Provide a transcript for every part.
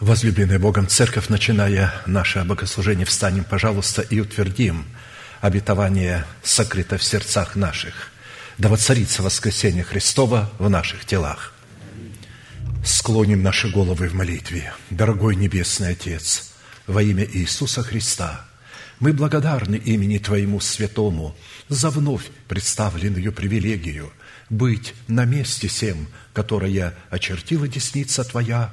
Возлюбленная Богом Церковь, начиная наше богослужение, встанем, пожалуйста, и утвердим обетование сокрыто в сердцах наших. Да воцарится воскресение Христова в наших телах. Склоним наши головы в молитве. Дорогой Небесный Отец, во имя Иисуса Христа, мы благодарны имени Твоему Святому за вновь представленную привилегию быть на месте всем, которое очертила десница Твоя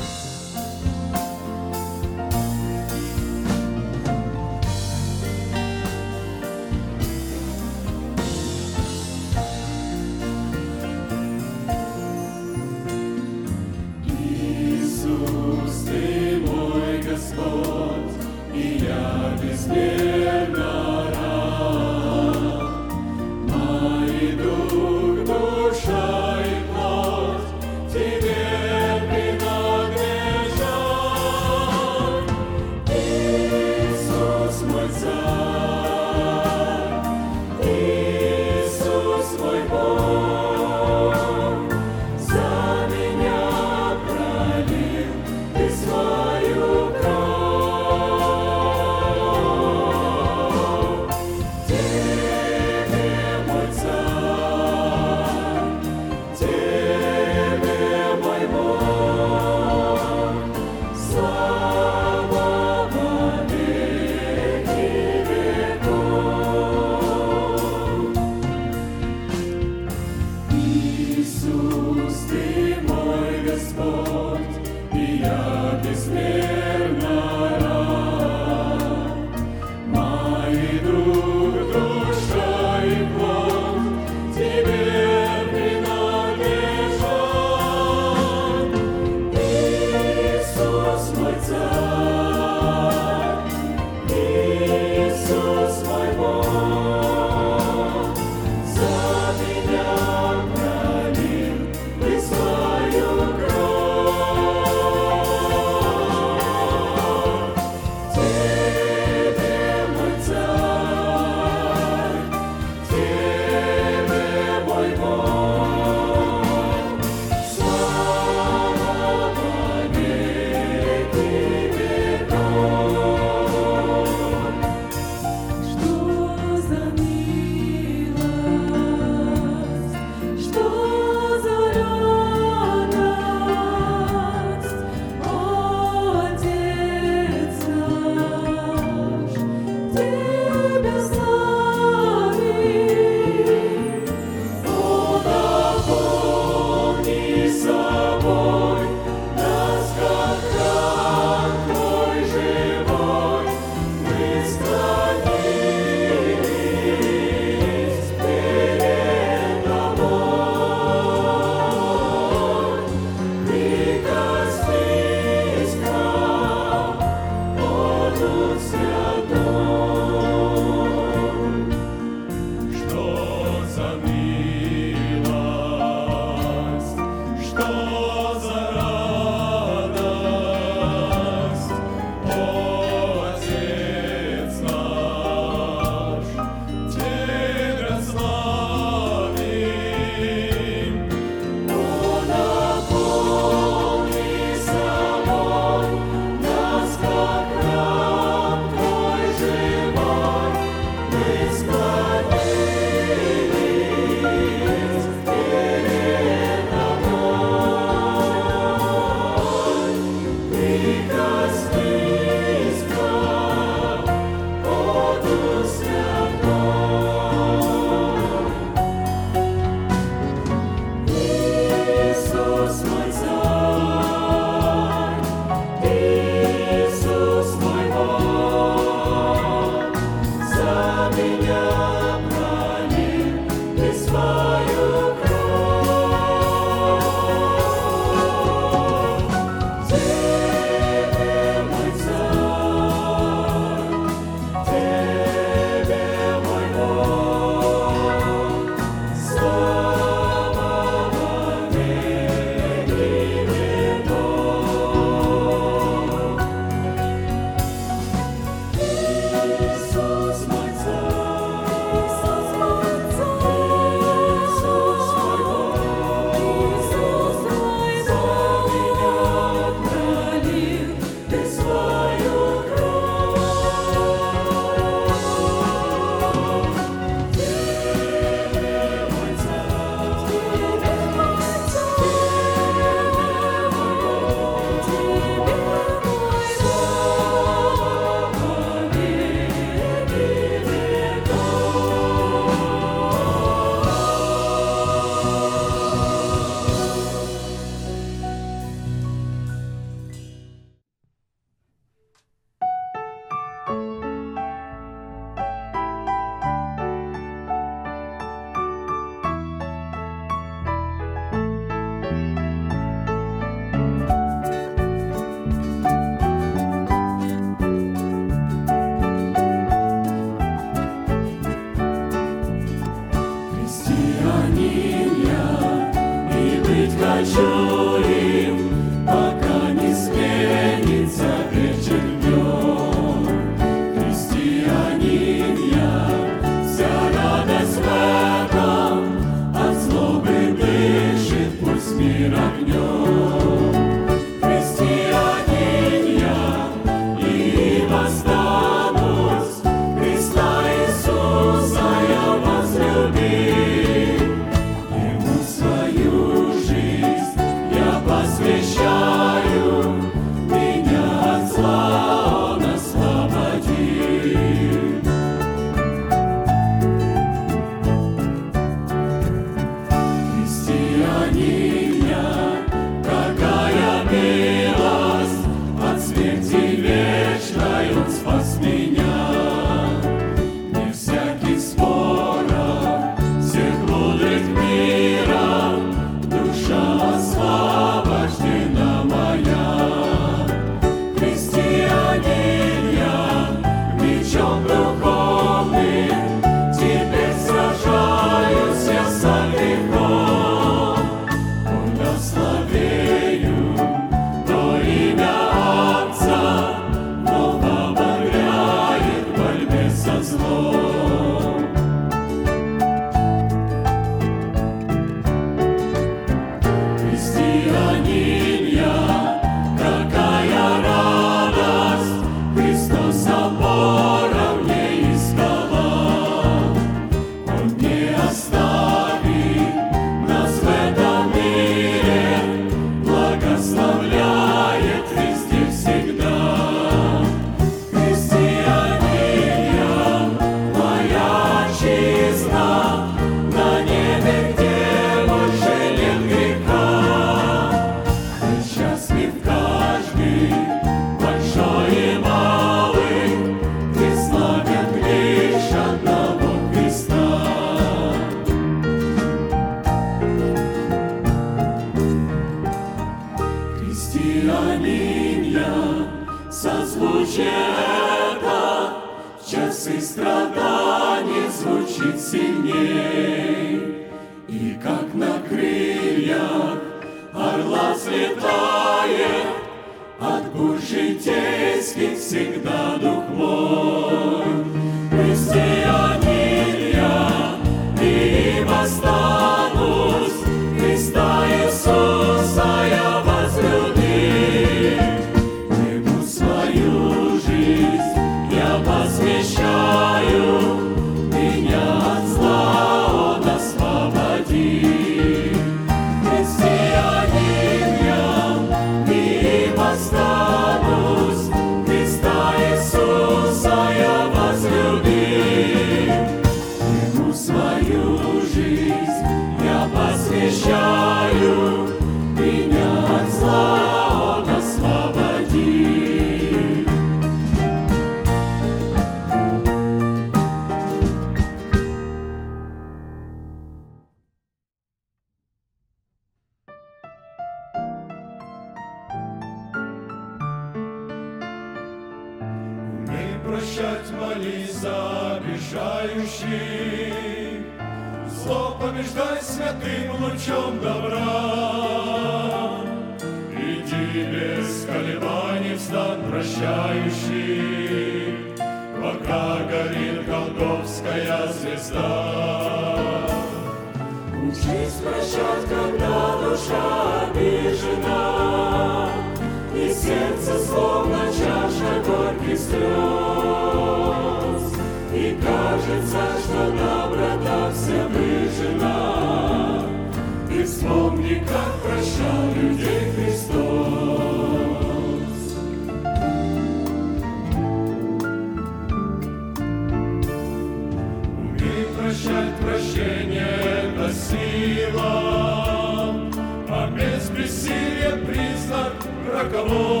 Lord.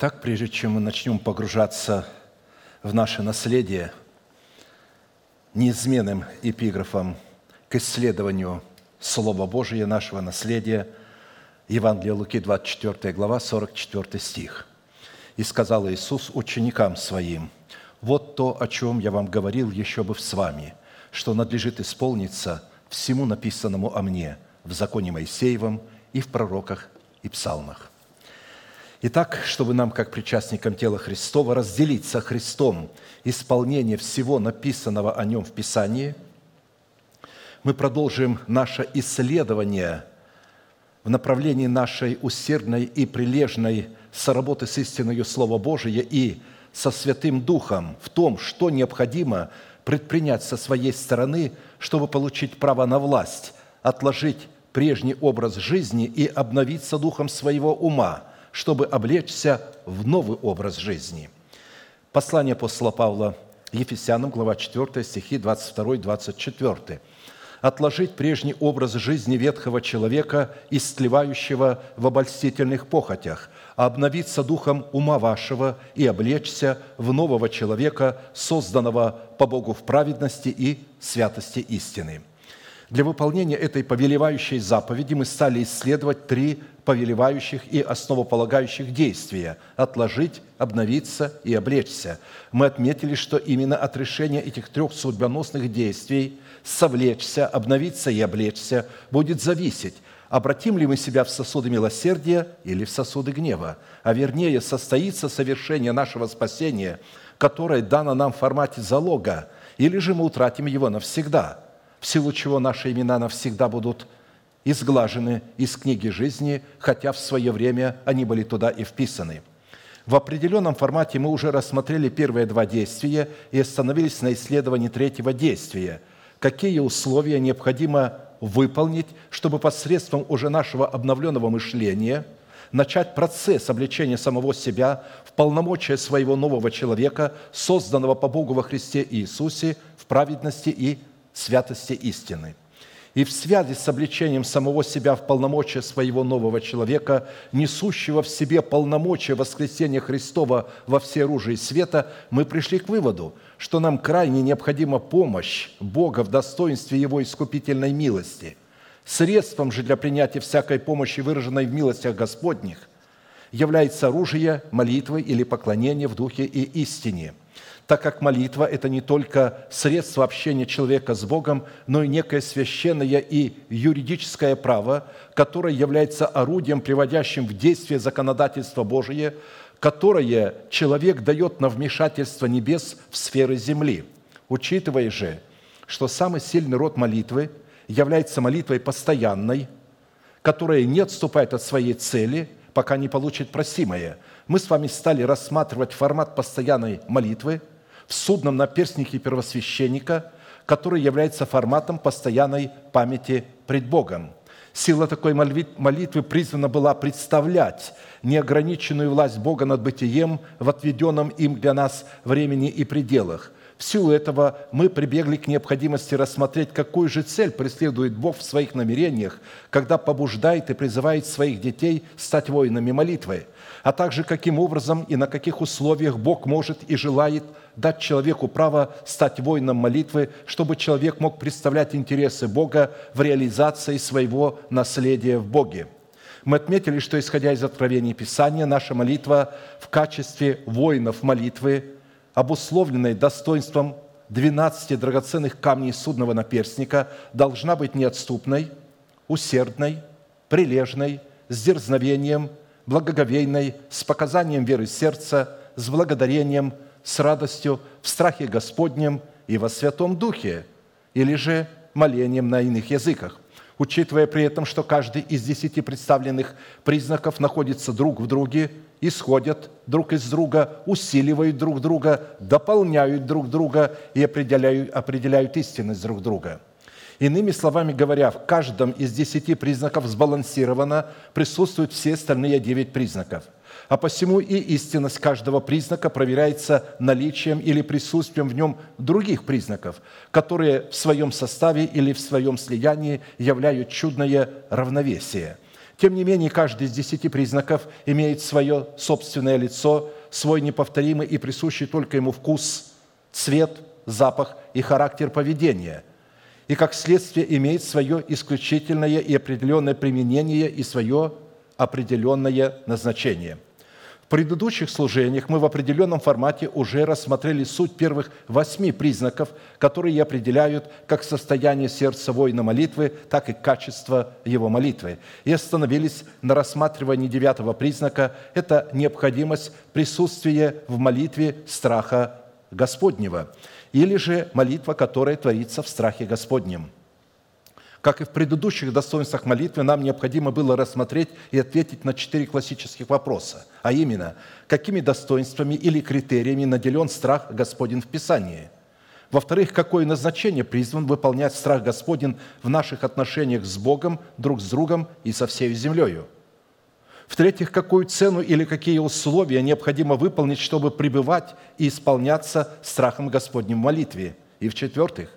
Итак, прежде чем мы начнем погружаться в наше наследие, неизменным эпиграфом к исследованию Слова Божия, нашего наследия, Евангелие Луки, 24 глава, 44 стих. «И сказал Иисус ученикам Своим, «Вот то, о чем я вам говорил еще бы с вами, что надлежит исполниться всему написанному о мне в законе Моисеевом и в пророках и псалмах». Итак, чтобы нам, как причастникам тела Христова, разделить со Христом исполнение всего написанного о Нем в Писании, мы продолжим наше исследование в направлении нашей усердной и прилежной соработы с истиною Слова Божия и со Святым Духом в том, что необходимо предпринять со своей стороны, чтобы получить право на власть, отложить прежний образ жизни и обновиться духом своего ума – чтобы облечься в новый образ жизни. Послание апостола Павла Ефесянам, глава 4, стихи 22-24. «Отложить прежний образ жизни ветхого человека, истлевающего в обольстительных похотях, а обновиться духом ума вашего и облечься в нового человека, созданного по Богу в праведности и святости истины». Для выполнения этой повелевающей заповеди мы стали исследовать три повелевающих и основополагающих действия – отложить, обновиться и облечься. Мы отметили, что именно от решения этих трех судьбоносных действий – совлечься, обновиться и облечься – будет зависеть, обратим ли мы себя в сосуды милосердия или в сосуды гнева, а вернее состоится совершение нашего спасения, которое дано нам в формате залога, или же мы утратим его навсегда – в силу чего наши имена навсегда будут изглажены из книги жизни, хотя в свое время они были туда и вписаны. В определенном формате мы уже рассмотрели первые два действия и остановились на исследовании третьего действия. Какие условия необходимо выполнить, чтобы посредством уже нашего обновленного мышления начать процесс обличения самого себя в полномочия своего нового человека, созданного по Богу во Христе Иисусе, в праведности и святости истины. И в связи с обличением самого себя в полномочия своего нового человека, несущего в себе полномочия воскресения Христова во все оружие света, мы пришли к выводу, что нам крайне необходима помощь Бога в достоинстве Его искупительной милости. Средством же для принятия всякой помощи, выраженной в милостях Господних, является оружие молитвы или поклонение в духе и истине – так как молитва – это не только средство общения человека с Богом, но и некое священное и юридическое право, которое является орудием, приводящим в действие законодательство Божие, которое человек дает на вмешательство небес в сферы земли. Учитывая же, что самый сильный род молитвы является молитвой постоянной, которая не отступает от своей цели, пока не получит просимое. Мы с вами стали рассматривать формат постоянной молитвы – в судном наперстнике первосвященника, который является форматом постоянной памяти пред Богом. Сила такой молитвы призвана была представлять неограниченную власть Бога над бытием в отведенном им для нас времени и пределах – в силу этого мы прибегли к необходимости рассмотреть, какую же цель преследует Бог в своих намерениях, когда побуждает и призывает своих детей стать воинами молитвы, а также каким образом и на каких условиях Бог может и желает дать человеку право стать воином молитвы, чтобы человек мог представлять интересы Бога в реализации своего наследия в Боге. Мы отметили, что, исходя из откровений Писания, наша молитва в качестве воинов молитвы обусловленной достоинством 12 драгоценных камней судного наперстника, должна быть неотступной, усердной, прилежной, с дерзновением, благоговейной, с показанием веры сердца, с благодарением, с радостью, в страхе Господнем и во Святом Духе, или же молением на иных языках, учитывая при этом, что каждый из десяти представленных признаков находится друг в друге, исходят друг из друга, усиливают друг друга, дополняют друг друга и определяют, определяют истинность друг друга – Иными словами говоря, в каждом из десяти признаков сбалансированно присутствуют все остальные девять признаков. А посему и истинность каждого признака проверяется наличием или присутствием в нем других признаков, которые в своем составе или в своем слиянии являют чудное равновесие. Тем не менее, каждый из десяти признаков имеет свое собственное лицо, свой неповторимый и присущий только ему вкус, цвет, запах и характер поведения – и как следствие имеет свое исключительное и определенное применение и свое определенное назначение. Предыдущих служениях мы в определенном формате уже рассмотрели суть первых восьми признаков, которые определяют как состояние сердца воина молитвы, так и качество его молитвы. И остановились на рассматривании девятого признака – это необходимость присутствия в молитве страха Господнего – или же молитва, которая творится в страхе Господнем. Как и в предыдущих достоинствах молитвы, нам необходимо было рассмотреть и ответить на четыре классических вопроса, а именно, какими достоинствами или критериями наделен страх Господень в Писании – во-вторых, какое назначение призван выполнять страх Господень в наших отношениях с Богом, друг с другом и со всей землею – в-третьих, какую цену или какие условия необходимо выполнить, чтобы пребывать и исполняться страхом Господним в молитве. И в-четвертых,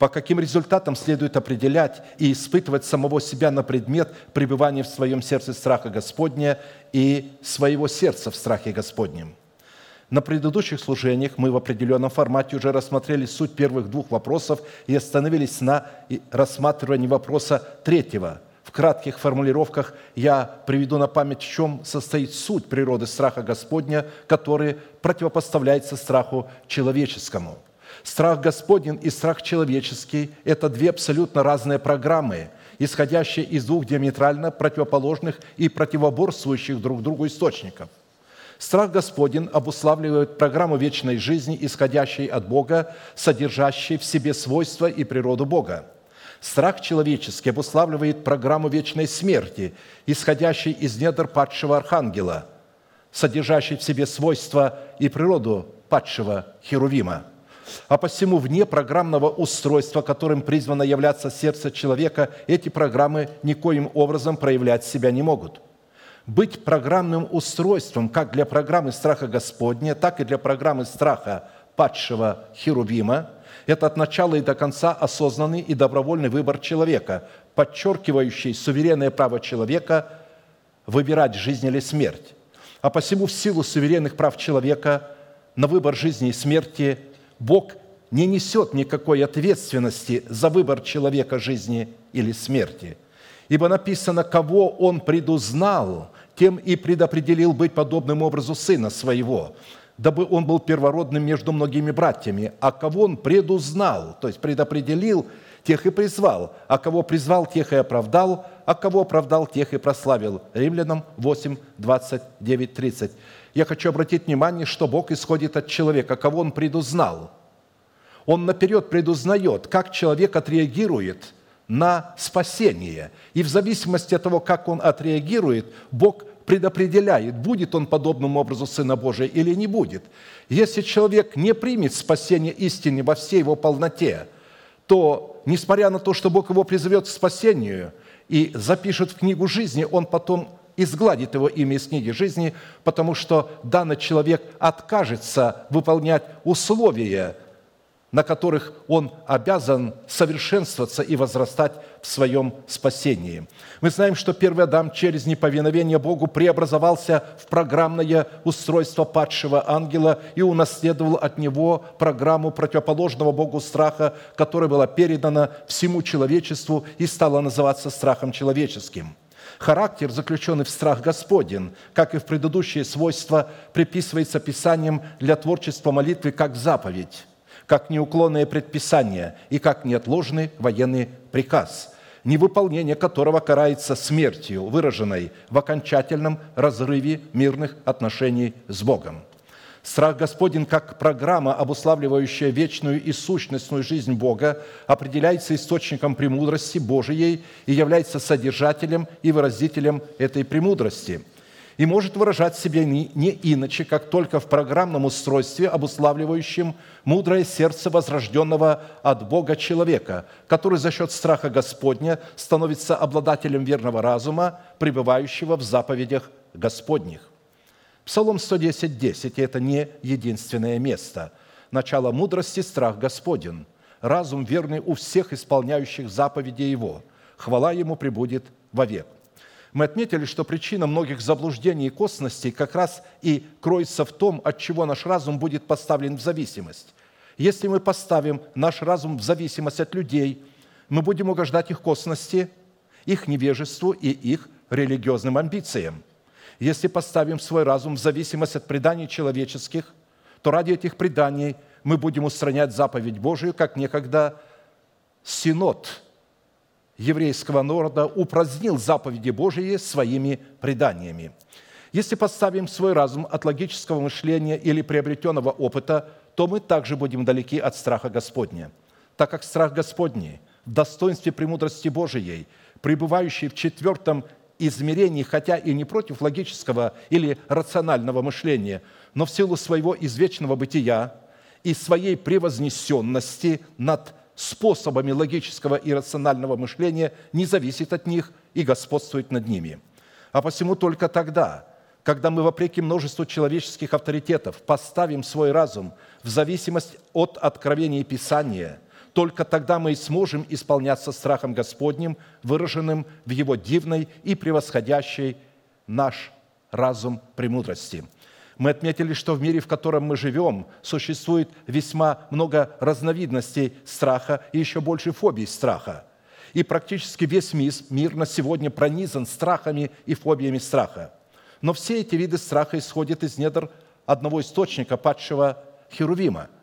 по каким результатам следует определять и испытывать самого себя на предмет пребывания в своем сердце страха Господня и своего сердца в страхе Господнем. На предыдущих служениях мы в определенном формате уже рассмотрели суть первых двух вопросов и остановились на рассматривании вопроса третьего – в кратких формулировках я приведу на память, в чем состоит суть природы страха Господня, который противопоставляется страху человеческому. Страх Господень и страх человеческий – это две абсолютно разные программы, исходящие из двух диаметрально противоположных и противоборствующих друг другу источников. Страх Господень обуславливает программу вечной жизни, исходящей от Бога, содержащей в себе свойства и природу Бога – Страх человеческий обуславливает программу вечной смерти, исходящей из недр падшего архангела, содержащей в себе свойства и природу падшего Херувима. А посему вне программного устройства, которым призвано являться сердце человека, эти программы никоим образом проявлять себя не могут. Быть программным устройством как для программы страха Господня, так и для программы страха падшего Херувима – это от начала и до конца осознанный и добровольный выбор человека, подчеркивающий суверенное право человека выбирать жизнь или смерть. А посему в силу суверенных прав человека на выбор жизни и смерти Бог не несет никакой ответственности за выбор человека жизни или смерти. Ибо написано, кого Он предузнал, тем и предопределил быть подобным образу Сына Своего – дабы он был первородным между многими братьями, а кого он предузнал, то есть предопределил, тех и призвал, а кого призвал, тех и оправдал, а кого оправдал, тех и прославил. Римлянам 8, 29, 30. Я хочу обратить внимание, что Бог исходит от человека, кого Он предузнал. Он наперед предузнает, как человек отреагирует на спасение. И в зависимости от того, как он отреагирует, Бог предопределяет, будет он подобным образу Сына Божия или не будет. Если человек не примет спасение истины во всей его полноте, то, несмотря на то, что Бог его призовет к спасению и запишет в книгу жизни, он потом изгладит его имя из книги жизни, потому что данный человек откажется выполнять условия на которых он обязан совершенствоваться и возрастать в своем спасении. Мы знаем, что первый Адам через неповиновение Богу преобразовался в программное устройство падшего ангела и унаследовал от него программу противоположного Богу страха, которая была передана всему человечеству и стала называться страхом человеческим – Характер, заключенный в страх Господен, как и в предыдущие свойства, приписывается Писанием для творчества молитвы как заповедь, как неуклонное предписание и как неотложный военный приказ, невыполнение которого карается смертью, выраженной в окончательном разрыве мирных отношений с Богом – Страх Господень, как программа, обуславливающая вечную и сущностную жизнь Бога, определяется источником премудрости Божией и является содержателем и выразителем этой премудрости – и может выражать себя не, иначе, как только в программном устройстве, обуславливающем мудрое сердце возрожденного от Бога человека, который за счет страха Господня становится обладателем верного разума, пребывающего в заповедях Господних. Псалом 110, 10 – это не единственное место. Начало мудрости – страх Господен, разум верный у всех исполняющих заповеди Его. Хвала Ему прибудет вовек. Мы отметили, что причина многих заблуждений и косностей как раз и кроется в том, от чего наш разум будет поставлен в зависимость. Если мы поставим наш разум в зависимость от людей, мы будем угождать их косности, их невежеству и их религиозным амбициям – если поставим свой разум в зависимость от преданий человеческих, то ради этих преданий мы будем устранять заповедь Божию, как некогда Синод еврейского народа упразднил заповеди Божии своими преданиями. Если поставим свой разум от логического мышления или приобретенного опыта, то мы также будем далеки от страха Господня, так как страх Господний в достоинстве премудрости Божией, пребывающий в четвертом измерений, хотя и не против логического или рационального мышления, но в силу своего извечного бытия и своей превознесенности над способами логического и рационального мышления не зависит от них и господствует над ними. А посему только тогда, когда мы, вопреки множеству человеческих авторитетов, поставим свой разум в зависимость от откровения Писания – только тогда мы и сможем исполняться страхом Господним, выраженным в Его дивной и превосходящей наш разум премудрости. Мы отметили, что в мире, в котором мы живем, существует весьма много разновидностей страха и еще больше фобий страха. И практически весь мир на сегодня пронизан страхами и фобиями страха. Но все эти виды страха исходят из недр одного источника падшего Херувима –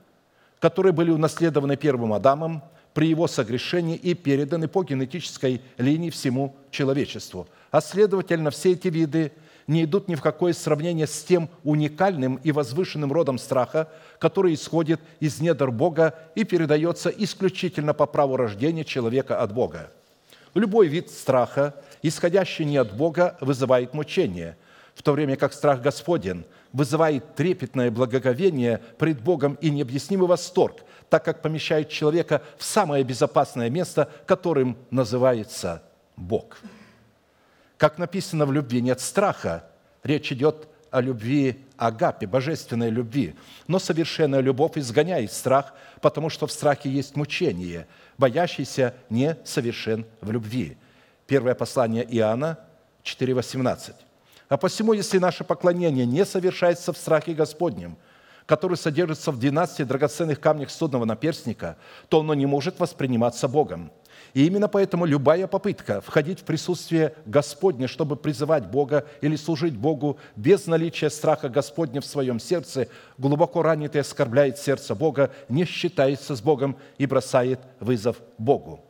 которые были унаследованы первым Адамом при его согрешении и переданы по генетической линии всему человечеству. А следовательно, все эти виды не идут ни в какое сравнение с тем уникальным и возвышенным родом страха, который исходит из недр Бога и передается исключительно по праву рождения человека от Бога. Любой вид страха, исходящий не от Бога, вызывает мучение, в то время как страх Господен – вызывает трепетное благоговение пред Богом и необъяснимый восторг, так как помещает человека в самое безопасное место, которым называется Бог. Как написано в любви, нет страха. Речь идет о любви агапе, божественной любви. Но совершенная любовь изгоняет страх, потому что в страхе есть мучение. Боящийся не совершен в любви. Первое послание Иоанна 4,18. А посему, если наше поклонение не совершается в страхе Господнем, который содержится в 12 драгоценных камнях судного наперстника, то оно не может восприниматься Богом. И именно поэтому любая попытка входить в присутствие Господне, чтобы призывать Бога или служить Богу без наличия страха Господня в своем сердце, глубоко ранит и оскорбляет сердце Бога, не считается с Богом и бросает вызов Богу.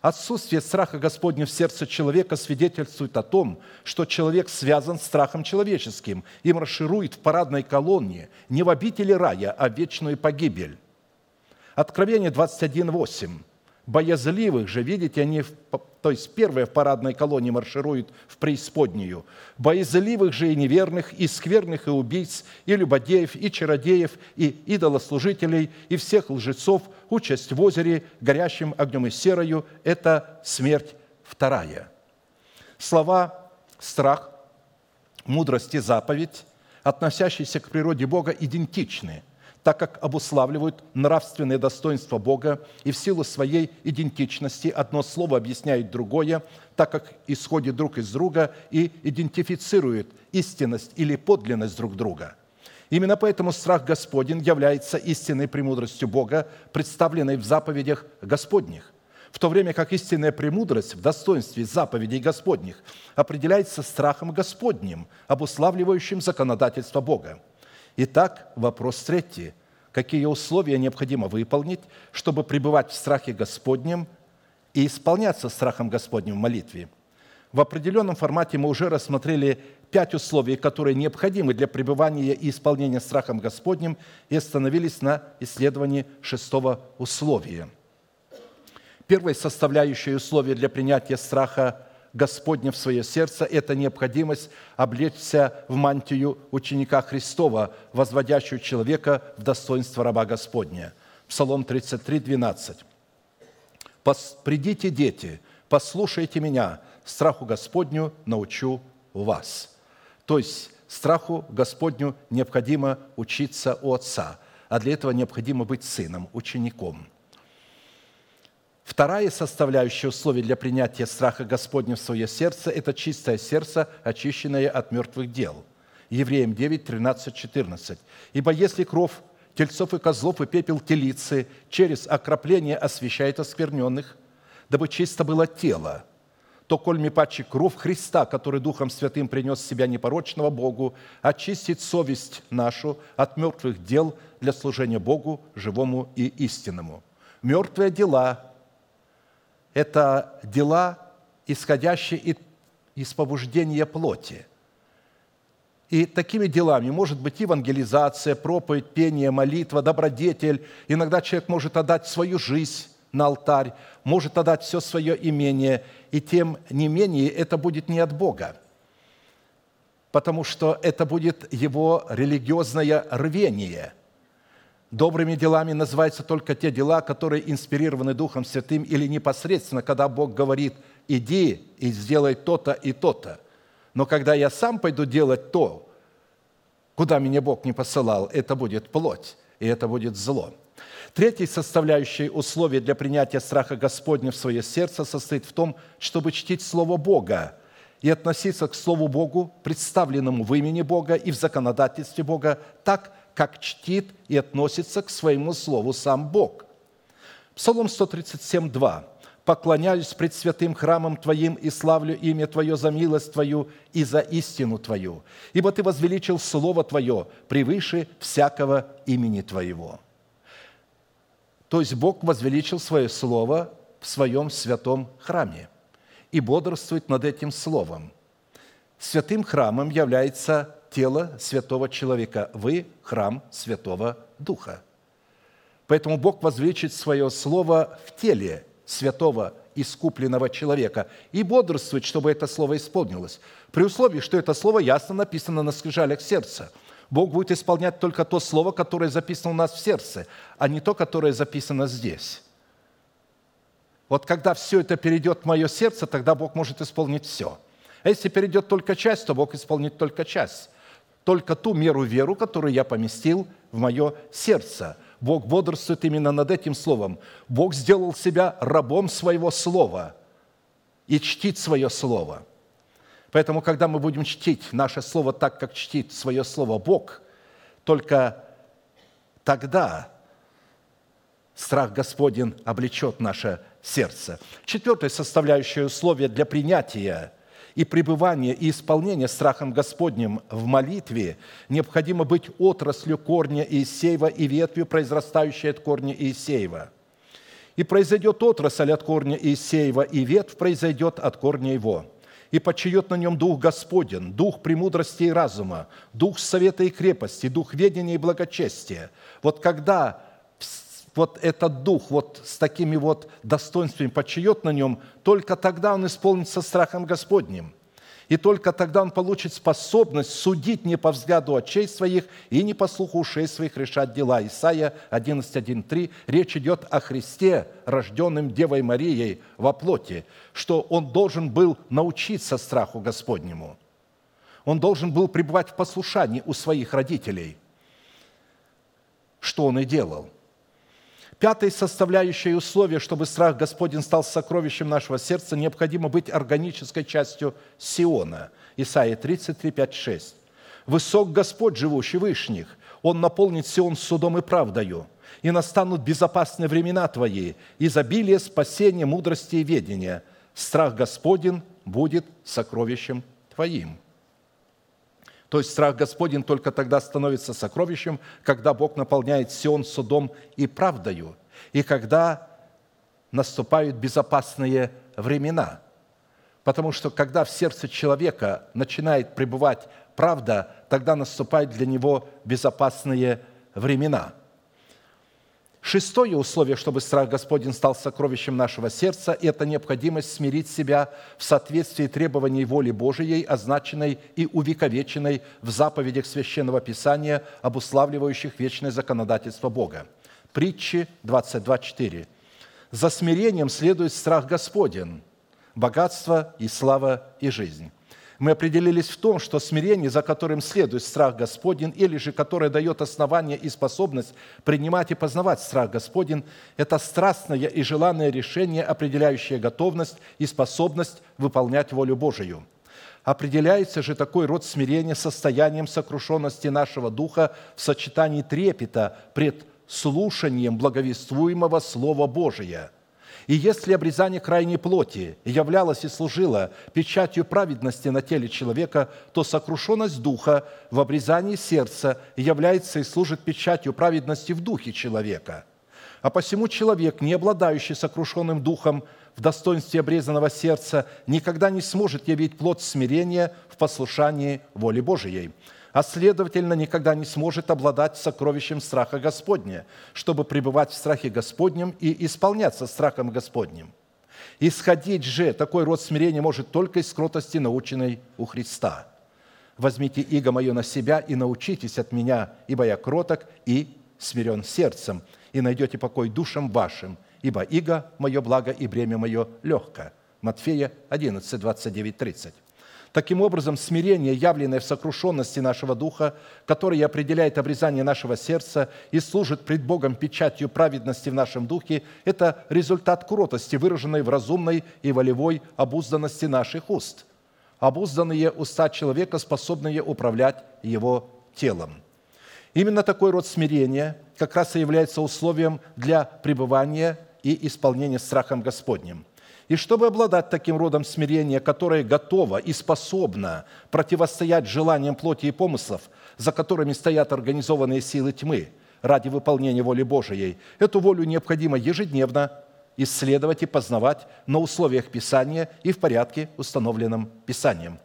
Отсутствие страха Господня в сердце человека свидетельствует о том, что человек связан с страхом человеческим и марширует в парадной колонне не в обители рая, а в вечную погибель. Откровение 21.8. Боязливых же, видите, они, то есть первые в парадной колонне маршируют в преисподнюю. Боязливых же и неверных, и скверных, и убийц, и любодеев, и чародеев, и идолослужителей, и всех лжецов, участь в озере, горящим огнем и серою – это смерть вторая. Слова «страх», «мудрость» и «заповедь», относящиеся к природе Бога, идентичны – так как обуславливают нравственные достоинства Бога и в силу своей идентичности одно слово объясняет другое, так как исходит друг из друга и идентифицирует истинность или подлинность друг друга. Именно поэтому страх Господень является истинной премудростью Бога, представленной в заповедях Господних. в то время как истинная премудрость в достоинстве заповедей Господних определяется страхом Господним, обуславливающим законодательство Бога. Итак, вопрос третий. Какие условия необходимо выполнить, чтобы пребывать в страхе Господнем и исполняться страхом Господним в молитве? В определенном формате мы уже рассмотрели пять условий, которые необходимы для пребывания и исполнения страхом Господним, и остановились на исследовании шестого условия – Первой составляющей условия для принятия страха Господня в свое сердце – это необходимость облечься в мантию ученика Христова, возводящую человека в достоинство раба Господня. Псалом 33, 12. «Придите, дети, послушайте меня, страху Господню научу вас». То есть страху Господню необходимо учиться у Отца, а для этого необходимо быть сыном, учеником – Вторая составляющая условий для принятия страха Господня в свое сердце – это чистое сердце, очищенное от мертвых дел. Евреям 9, 13, 14. «Ибо если кровь тельцов и козлов и пепел телицы через окропление освещает оскверненных, дабы чисто было тело, то коль мипачи кровь Христа, который Духом Святым принес себя непорочного Богу, очистит совесть нашу от мертвых дел для служения Богу, живому и истинному». Мертвые дела это дела, исходящие из побуждения плоти. И такими делами может быть евангелизация, проповедь, пение, молитва, добродетель. Иногда человек может отдать свою жизнь на алтарь, может отдать все свое имение, и тем не менее это будет не от Бога, потому что это будет его религиозное рвение – Добрыми делами называются только те дела, которые инспирированы Духом Святым или непосредственно, когда Бог говорит, иди и сделай то-то и то-то. Но когда я сам пойду делать то, куда меня Бог не посылал, это будет плоть, и это будет зло. Третьей составляющей условия для принятия страха Господня в свое сердце состоит в том, чтобы чтить Слово Бога и относиться к Слову Богу, представленному в имени Бога и в законодательстве Бога, так, как чтит и относится к своему слову сам Бог. Псалом 137, 2. «Поклоняюсь пред святым храмом Твоим и славлю имя Твое за милость Твою и за истину Твою, ибо Ты возвеличил Слово Твое превыше всякого имени Твоего». То есть Бог возвеличил свое Слово в своем святом храме и бодрствует над этим Словом. Святым храмом является тело святого человека. Вы – храм Святого Духа. Поэтому Бог возвеличит свое слово в теле святого искупленного человека и бодрствует, чтобы это слово исполнилось. При условии, что это слово ясно написано на скрижалях сердца. Бог будет исполнять только то слово, которое записано у нас в сердце, а не то, которое записано здесь. Вот когда все это перейдет в мое сердце, тогда Бог может исполнить все. А если перейдет только часть, то Бог исполнит только часть только ту меру веру, которую я поместил в мое сердце. Бог бодрствует именно над этим словом. Бог сделал себя рабом своего слова и чтит свое слово. Поэтому, когда мы будем чтить наше слово так, как чтит свое слово Бог, только тогда страх Господень облечет наше сердце. Четвертое составляющее условие для принятия и пребывание и исполнение страхом Господним в молитве необходимо быть отраслью корня Иисеева и ветвью, произрастающей от корня Иисеева. И произойдет отрасль от корня Иисеева, и ветвь произойдет от корня его. И почиет на нем Дух Господен, Дух премудрости и разума, Дух совета и крепости, Дух ведения и благочестия. Вот когда вот этот дух вот с такими вот достоинствами почиет на нем, только тогда он исполнится страхом Господним. И только тогда он получит способность судить не по взгляду очей своих и не по слуху ушей своих решать дела. Исайя 11.1.3. Речь идет о Христе, рожденном Девой Марией во плоти, что он должен был научиться страху Господнему. Он должен был пребывать в послушании у своих родителей, что он и делал – Пятой составляющей условия, чтобы страх Господень стал сокровищем нашего сердца, необходимо быть органической частью Сиона. Исайя 33, 5, 6. «Высок Господь, живущий вышних, Он наполнит Сион судом и правдою, и настанут безопасные времена Твои, изобилие спасения, мудрости и ведения. Страх Господень будет сокровищем Твоим». То есть страх Господень только тогда становится сокровищем, когда Бог наполняет Сион судом и правдою, и когда наступают безопасные времена. Потому что когда в сердце человека начинает пребывать правда, тогда наступают для него безопасные времена – Шестое условие, чтобы страх Господень стал сокровищем нашего сердца, это необходимость смирить себя в соответствии требований воли Божией, означенной и увековеченной в заповедях Священного Писания, обуславливающих вечное законодательство Бога. Притчи 22.4. «За смирением следует страх Господень, богатство и слава и жизнь» мы определились в том, что смирение, за которым следует страх Господень, или же которое дает основание и способность принимать и познавать страх Господень, это страстное и желанное решение, определяющее готовность и способность выполнять волю Божию. Определяется же такой род смирения состоянием сокрушенности нашего духа в сочетании трепета пред слушанием благовествуемого Слова Божия – и если обрезание крайней плоти являлось и служило печатью праведности на теле человека, то сокрушенность духа в обрезании сердца является и служит печатью праведности в духе человека. А посему человек, не обладающий сокрушенным духом в достоинстве обрезанного сердца, никогда не сможет явить плод смирения в послушании воли Божией – а следовательно никогда не сможет обладать сокровищем страха Господня, чтобы пребывать в страхе Господнем и исполняться страхом Господним. Исходить же такой род смирения может только из кротости, наученной у Христа. «Возьмите иго мое на себя и научитесь от меня, ибо я кроток и смирен сердцем, и найдете покой душам вашим, ибо иго мое благо и бремя мое легко». Матфея 11, 29, 30. Таким образом, смирение, явленное в сокрушенности нашего духа, которое определяет обрезание нашего сердца и служит пред Богом печатью праведности в нашем духе, это результат кротости, выраженной в разумной и волевой обузданности наших уст. Обузданные уста человека, способные управлять его телом. Именно такой род смирения как раз и является условием для пребывания и исполнения страхом Господним. И чтобы обладать таким родом смирения, которое готово и способно противостоять желаниям плоти и помыслов, за которыми стоят организованные силы тьмы ради выполнения воли Божией, эту волю необходимо ежедневно исследовать и познавать на условиях Писания и в порядке, установленном Писанием.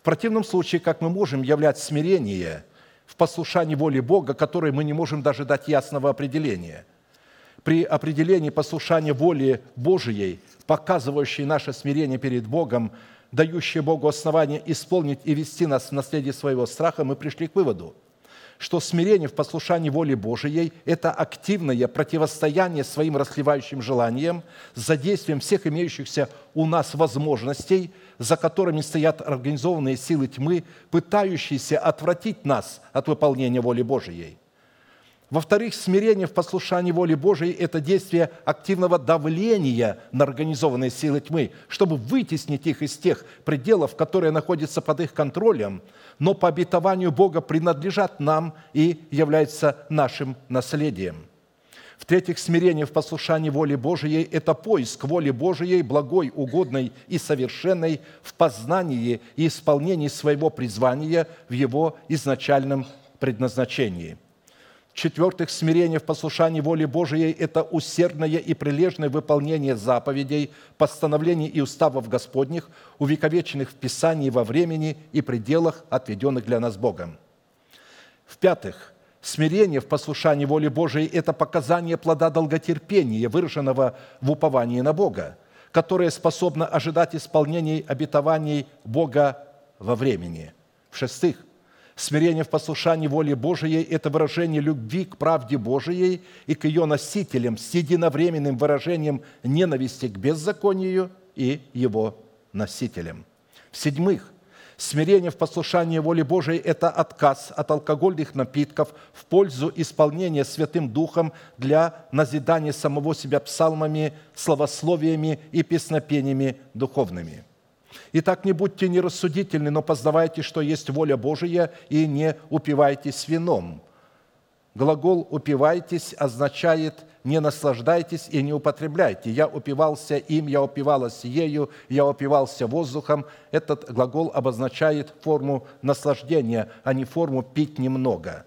В противном случае, как мы можем являть смирение в послушании воли Бога, которой мы не можем даже дать ясного определения – при определении послушания воли Божией показывающий наше смирение перед Богом, дающие Богу основание исполнить и вести нас в наследие своего страха, мы пришли к выводу, что смирение в послушании воли Божией – это активное противостояние своим расливающим желаниям за действием всех имеющихся у нас возможностей, за которыми стоят организованные силы тьмы, пытающиеся отвратить нас от выполнения воли Божией – во-вторых, смирение в послушании воли Божией – это действие активного давления на организованные силы тьмы, чтобы вытеснить их из тех пределов, которые находятся под их контролем, но по обетованию Бога принадлежат нам и являются нашим наследием. В-третьих, смирение в послушании воли Божией – это поиск воли Божией, благой, угодной и совершенной в познании и исполнении своего призвания в его изначальном предназначении – в-четвертых, смирение в послушании воли Божией – это усердное и прилежное выполнение заповедей, постановлений и уставов Господних, увековеченных в Писании во времени и пределах, отведенных для нас Богом. В-пятых, смирение в послушании воли Божией – это показание плода долготерпения, выраженного в уповании на Бога, которое способно ожидать исполнений обетований Бога во времени. В-шестых, Смирение в послушании воли Божией – это выражение любви к правде Божией и к ее носителям с единовременным выражением ненависти к беззаконию и его носителям. В-седьмых, смирение в послушании воли Божией – это отказ от алкогольных напитков в пользу исполнения Святым Духом для назидания самого себя псалмами, словословиями и песнопениями духовными – Итак, не будьте нерассудительны, но познавайте, что есть воля Божия, и не упивайтесь вином, Глагол «упивайтесь» означает «не наслаждайтесь и не употребляйте». «Я упивался им», «я упивалась ею», «я упивался воздухом». Этот глагол обозначает форму наслаждения, а не форму «пить немного».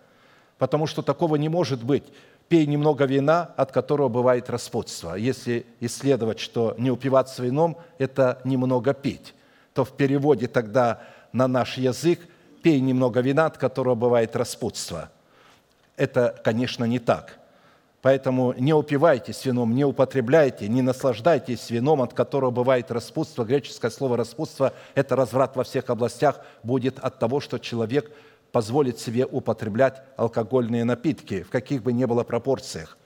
Потому что такого не может быть. Пей немного вина, от которого бывает распутство. Если исследовать, что не упиваться вином – это немного пить, то в переводе тогда на наш язык «пей немного вина, от которого бывает распутство» – это, конечно, не так. Поэтому не упивайтесь вином, не употребляйте, не наслаждайтесь вином, от которого бывает распутство. Греческое слово «распутство» – это разврат во всех областях, будет от того, что человек позволит себе употреблять алкогольные напитки, в каких бы ни было пропорциях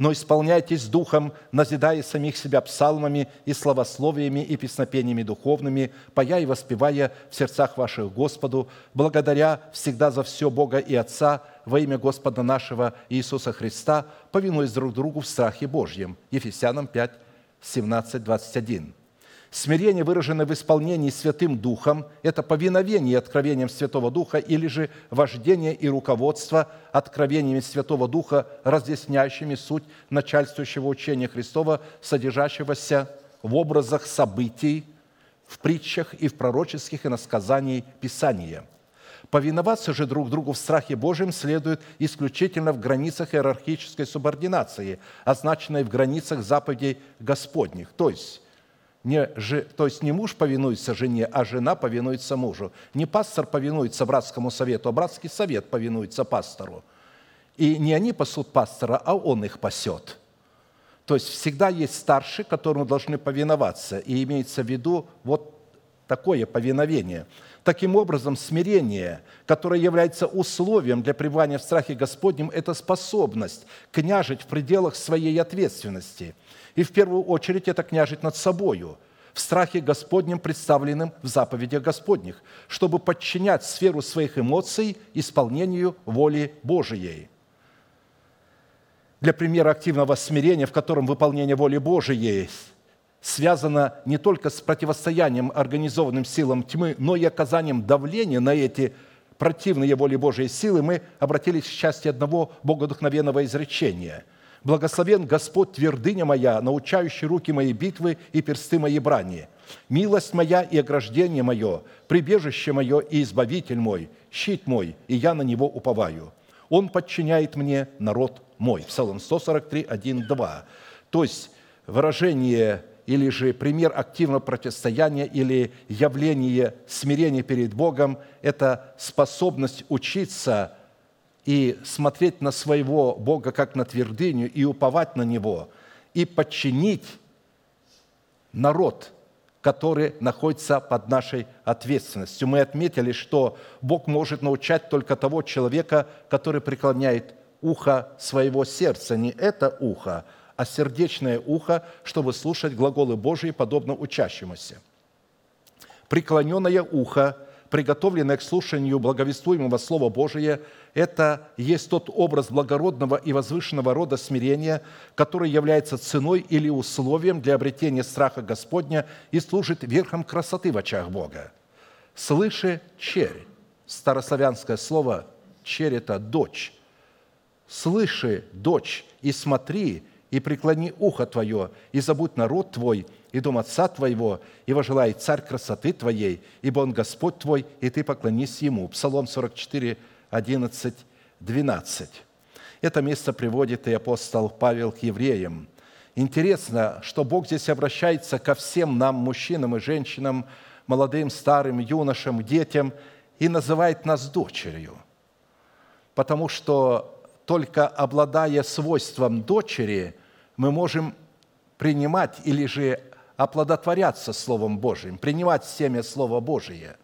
но исполняйтесь духом, назидая самих себя псалмами и словословиями и песнопениями духовными, поя и воспевая в сердцах ваших Господу, благодаря всегда за все Бога и Отца во имя Господа нашего Иисуса Христа, повинуясь друг другу в страхе Божьем». Ефесянам 5, 17, 21. Смирение, выраженное в исполнении Святым Духом, это повиновение откровениям Святого Духа или же вождение и руководство откровениями Святого Духа, разъясняющими суть начальствующего учения Христова, содержащегося в образах событий, в притчах и в пророческих иносказаниях Писания – Повиноваться же друг другу в страхе Божьем следует исключительно в границах иерархической субординации, означенной в границах заповедей Господних. То есть, не, то есть не муж повинуется жене, а жена повинуется мужу. Не пастор повинуется братскому совету, а братский совет повинуется пастору. И не они пасут пастора, а он их пасет. То есть всегда есть старший, которому должны повиноваться. И имеется в виду вот такое повиновение. Таким образом, смирение, которое является условием для пребывания в страхе Господнем, это способность княжить в пределах своей ответственности – и в первую очередь это княжить над собою, в страхе Господнем, представленным в заповедях Господних, чтобы подчинять сферу своих эмоций исполнению воли Божией. Для примера активного смирения, в котором выполнение воли Божией связано не только с противостоянием организованным силам тьмы, но и оказанием давления на эти противные воли Божьей силы, мы обратились к части одного богодухновенного изречения – Благословен Господь, твердыня моя, научающий руки мои битвы и персты мои брани. Милость моя и ограждение мое, прибежище мое и избавитель мой, щит мой, и я на него уповаю. Он подчиняет мне народ мой. Псалом 143, 1, 2. То есть выражение или же пример активного противостояния или явление смирения перед Богом – это способность учиться и смотреть на своего Бога как на твердыню и уповать на Него, и подчинить народ, который находится под нашей ответственностью. Мы отметили, что Бог может научать только того человека, который преклоняет ухо своего сердца, не это ухо, а сердечное ухо, чтобы слушать глаголы Божьи, подобно учащемуся. Преклоненное ухо – приготовленное к слушанию благовествуемого Слова Божия, это есть тот образ благородного и возвышенного рода смирения, который является ценой или условием для обретения страха Господня и служит верхом красоты в очах Бога. «Слыши, черь» – старославянское слово «черь» – это «дочь». «Слыши, дочь, и смотри, и преклони ухо твое, и забудь народ твой, и дом отца твоего, и вожелает царь красоты твоей, ибо он Господь твой, и ты поклонись ему». Псалом 44, 11, 12. Это место приводит и апостол Павел к евреям. Интересно, что Бог здесь обращается ко всем нам, мужчинам и женщинам, молодым, старым, юношам, детям, и называет нас дочерью. Потому что только обладая свойством дочери, мы можем принимать или же оплодотворяться Словом Божьим, принимать семя Слова Божие.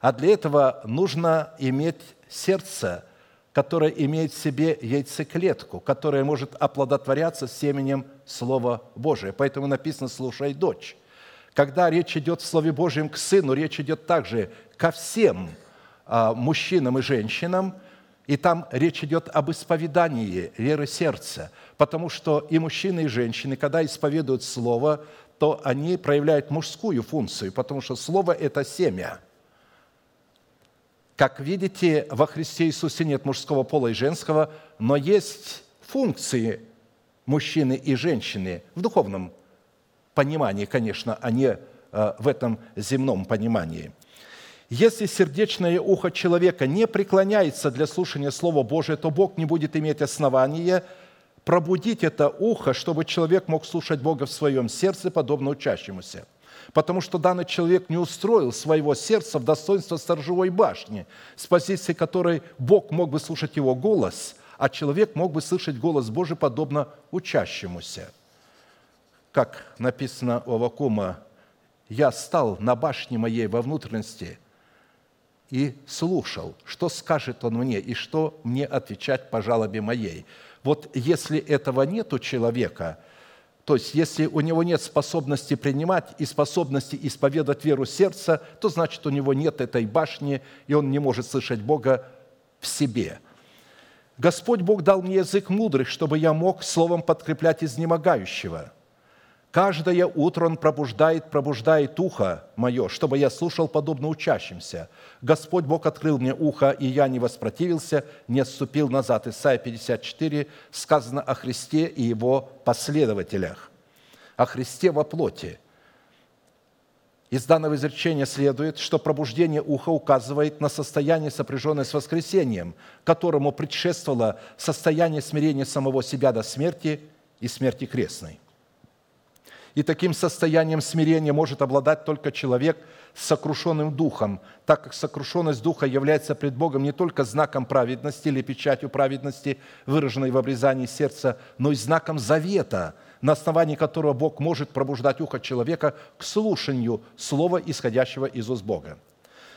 А для этого нужно иметь сердце, которое имеет в себе яйцеклетку, которая может оплодотворяться семенем Слова Божия. Поэтому написано «слушай, дочь». Когда речь идет в Слове Божьем к сыну, речь идет также ко всем а, мужчинам и женщинам, и там речь идет об исповедании веры сердца, потому что и мужчины, и женщины, когда исповедуют Слово, то они проявляют мужскую функцию, потому что Слово – это семя. Как видите, во Христе Иисусе нет мужского пола и женского, но есть функции мужчины и женщины в духовном понимании, конечно, а не э, в этом земном понимании. Если сердечное ухо человека не преклоняется для слушания Слова Божия, то Бог не будет иметь основания пробудить это ухо, чтобы человек мог слушать Бога в своем сердце, подобно учащемуся. Потому что данный человек не устроил своего сердца в достоинство сторожевой башни, с позиции которой Бог мог бы слушать его голос, а человек мог бы слышать голос Божий, подобно учащемуся – как написано у Авакума, «Я стал на башне моей во внутренности и слушал, что скажет он мне и что мне отвечать по жалобе моей». Вот если этого нет у человека, то есть если у него нет способности принимать и способности исповедать веру сердца, то значит у него нет этой башни, и он не может слышать Бога в себе. Господь Бог дал мне язык мудрых, чтобы я мог словом подкреплять изнемогающего – Каждое утро Он пробуждает, пробуждает ухо мое, чтобы я слушал подобно учащимся. Господь Бог открыл мне ухо, и я не воспротивился, не отступил назад. Исайя 54 сказано о Христе и Его последователях. О Христе во плоти. Из данного изречения следует, что пробуждение уха указывает на состояние, сопряженное с воскресением, которому предшествовало состояние смирения самого себя до смерти и смерти крестной. И таким состоянием смирения может обладать только человек с сокрушенным духом, так как сокрушенность духа является пред Богом не только знаком праведности или печатью праведности, выраженной в обрезании сердца, но и знаком завета, на основании которого Бог может пробуждать ухо человека к слушанию слова, исходящего из уст Бога.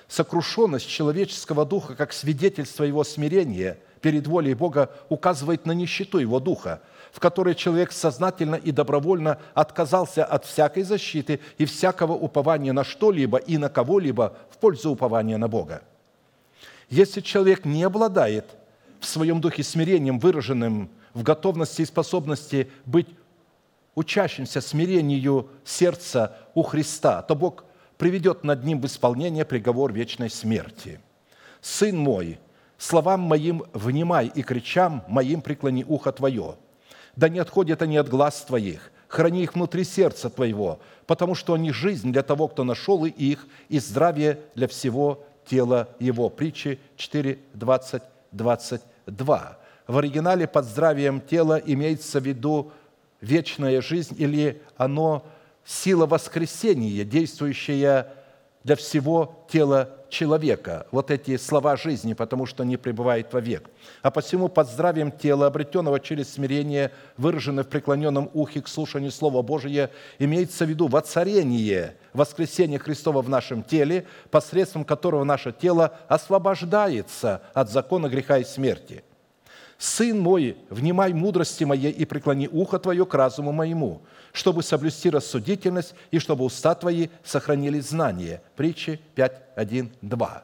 Сокрушенность человеческого духа, как свидетельство его смирения перед волей Бога, указывает на нищету его духа – в которой человек сознательно и добровольно отказался от всякой защиты и всякого упования на что-либо и на кого-либо в пользу упования на Бога. Если человек не обладает в своем духе смирением, выраженным в готовности и способности быть учащимся смирению сердца у Христа, то Бог приведет над ним в исполнение приговор вечной смерти. «Сын мой, словам моим внимай и кричам моим преклони ухо твое, да не отходят они от глаз твоих. Храни их внутри сердца твоего, потому что они жизнь для того, кто нашел их, и здравие для всего тела его». Притчи 4, 20, 22. В оригинале под здравием тела имеется в виду вечная жизнь или оно сила воскресения, действующая для всего тела человека. Вот эти слова жизни, потому что они пребывают вовек. А посему под здравием тела, обретенного через смирение, выраженное в преклоненном ухе к слушанию Слова Божия, имеется в виду воцарение, воскресение Христова в нашем теле, посредством которого наше тело освобождается от закона греха и смерти – «Сын мой, внимай мудрости моей и преклони ухо твое к разуму моему, чтобы соблюсти рассудительность и чтобы уста твои сохранили знание». Притчи 5, 1, 2.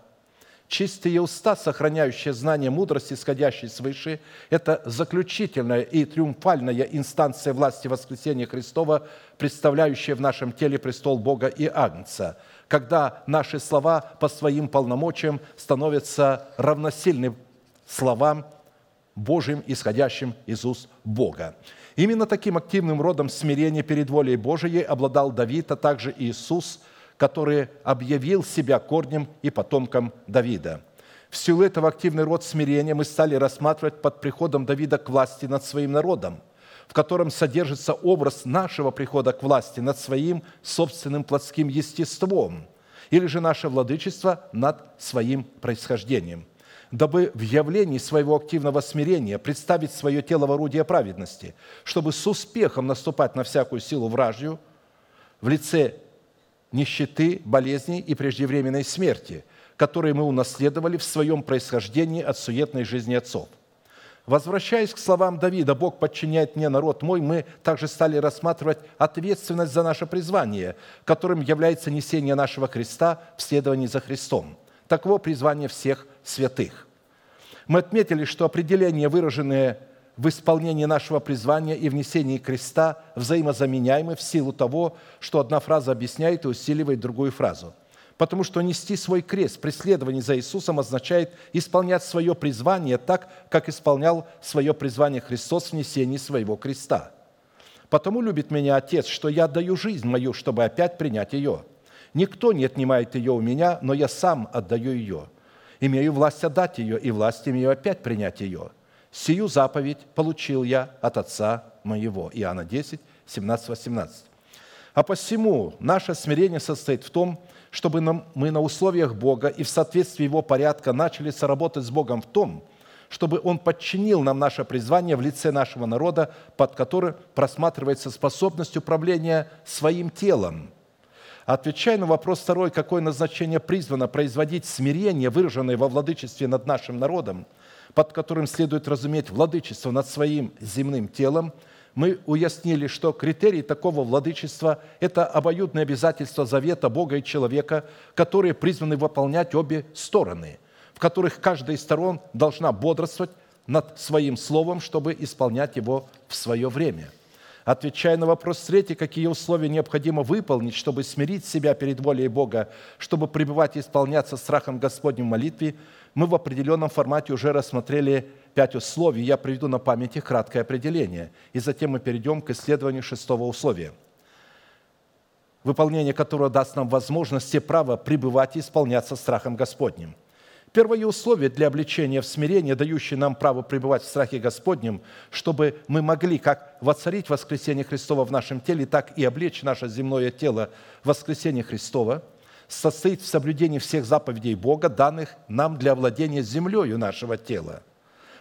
Чистые уста, сохраняющие знание мудрости, исходящей свыше, это заключительная и триумфальная инстанция власти воскресения Христова, представляющая в нашем теле престол Бога и Агнца, когда наши слова по своим полномочиям становятся равносильны словам Божьим, исходящим из уст Бога. Именно таким активным родом смирения перед волей Божией обладал Давид, а также Иисус, который объявил себя корнем и потомком Давида. В силу этого активный род смирения мы стали рассматривать под приходом Давида к власти над своим народом, в котором содержится образ нашего прихода к власти над своим собственным плотским естеством, или же наше владычество над своим происхождением дабы в явлении своего активного смирения представить свое тело в орудие праведности, чтобы с успехом наступать на всякую силу вражью в лице нищеты, болезней и преждевременной смерти, которые мы унаследовали в своем происхождении от суетной жизни отцов. Возвращаясь к словам Давида, «Бог подчиняет мне народ мой», мы также стали рассматривать ответственность за наше призвание, которым является несение нашего креста в следовании за Христом. Таково призвание всех святых. Мы отметили, что определения, выраженные в исполнении нашего призвания и внесении креста, взаимозаменяемы в силу того, что одна фраза объясняет и усиливает другую фразу. Потому что нести свой крест, преследование за Иисусом означает исполнять свое призвание так, как исполнял свое призвание Христос в несении своего креста. Потому любит меня Отец, что я отдаю жизнь мою, чтобы опять принять ее. Никто не отнимает ее у меня, но я сам отдаю ее. Имею власть отдать ее, и власть имею опять принять ее. Сию заповедь получил я от Отца моего». Иоанна 10, 17, 18. А посему наше смирение состоит в том, чтобы мы на условиях Бога и в соответствии Его порядка начали соработать с Богом в том, чтобы Он подчинил нам наше призвание в лице нашего народа, под которым просматривается способность управления своим телом. Отвечая на вопрос второй, какое назначение призвано производить смирение, выраженное во владычестве над нашим народом, под которым следует разуметь владычество над своим земным телом – мы уяснили, что критерий такого владычества – это обоюдное обязательство завета Бога и человека, которые призваны выполнять обе стороны, в которых каждая из сторон должна бодрствовать над своим словом, чтобы исполнять его в свое время. Отвечая на вопрос третий, какие условия необходимо выполнить, чтобы смирить себя перед волей Бога, чтобы пребывать и исполняться страхом Господним в молитве, мы в определенном формате уже рассмотрели пять условий. Я приведу на памяти краткое определение. И затем мы перейдем к исследованию шестого условия, выполнение которого даст нам возможность и право пребывать и исполняться страхом Господним. Первое условие для обличения в смирение, дающее нам право пребывать в страхе Господнем, чтобы мы могли как воцарить воскресение Христова в нашем теле, так и облечь наше земное тело в воскресение Христова – состоит в соблюдении всех заповедей Бога, данных нам для владения землею нашего тела.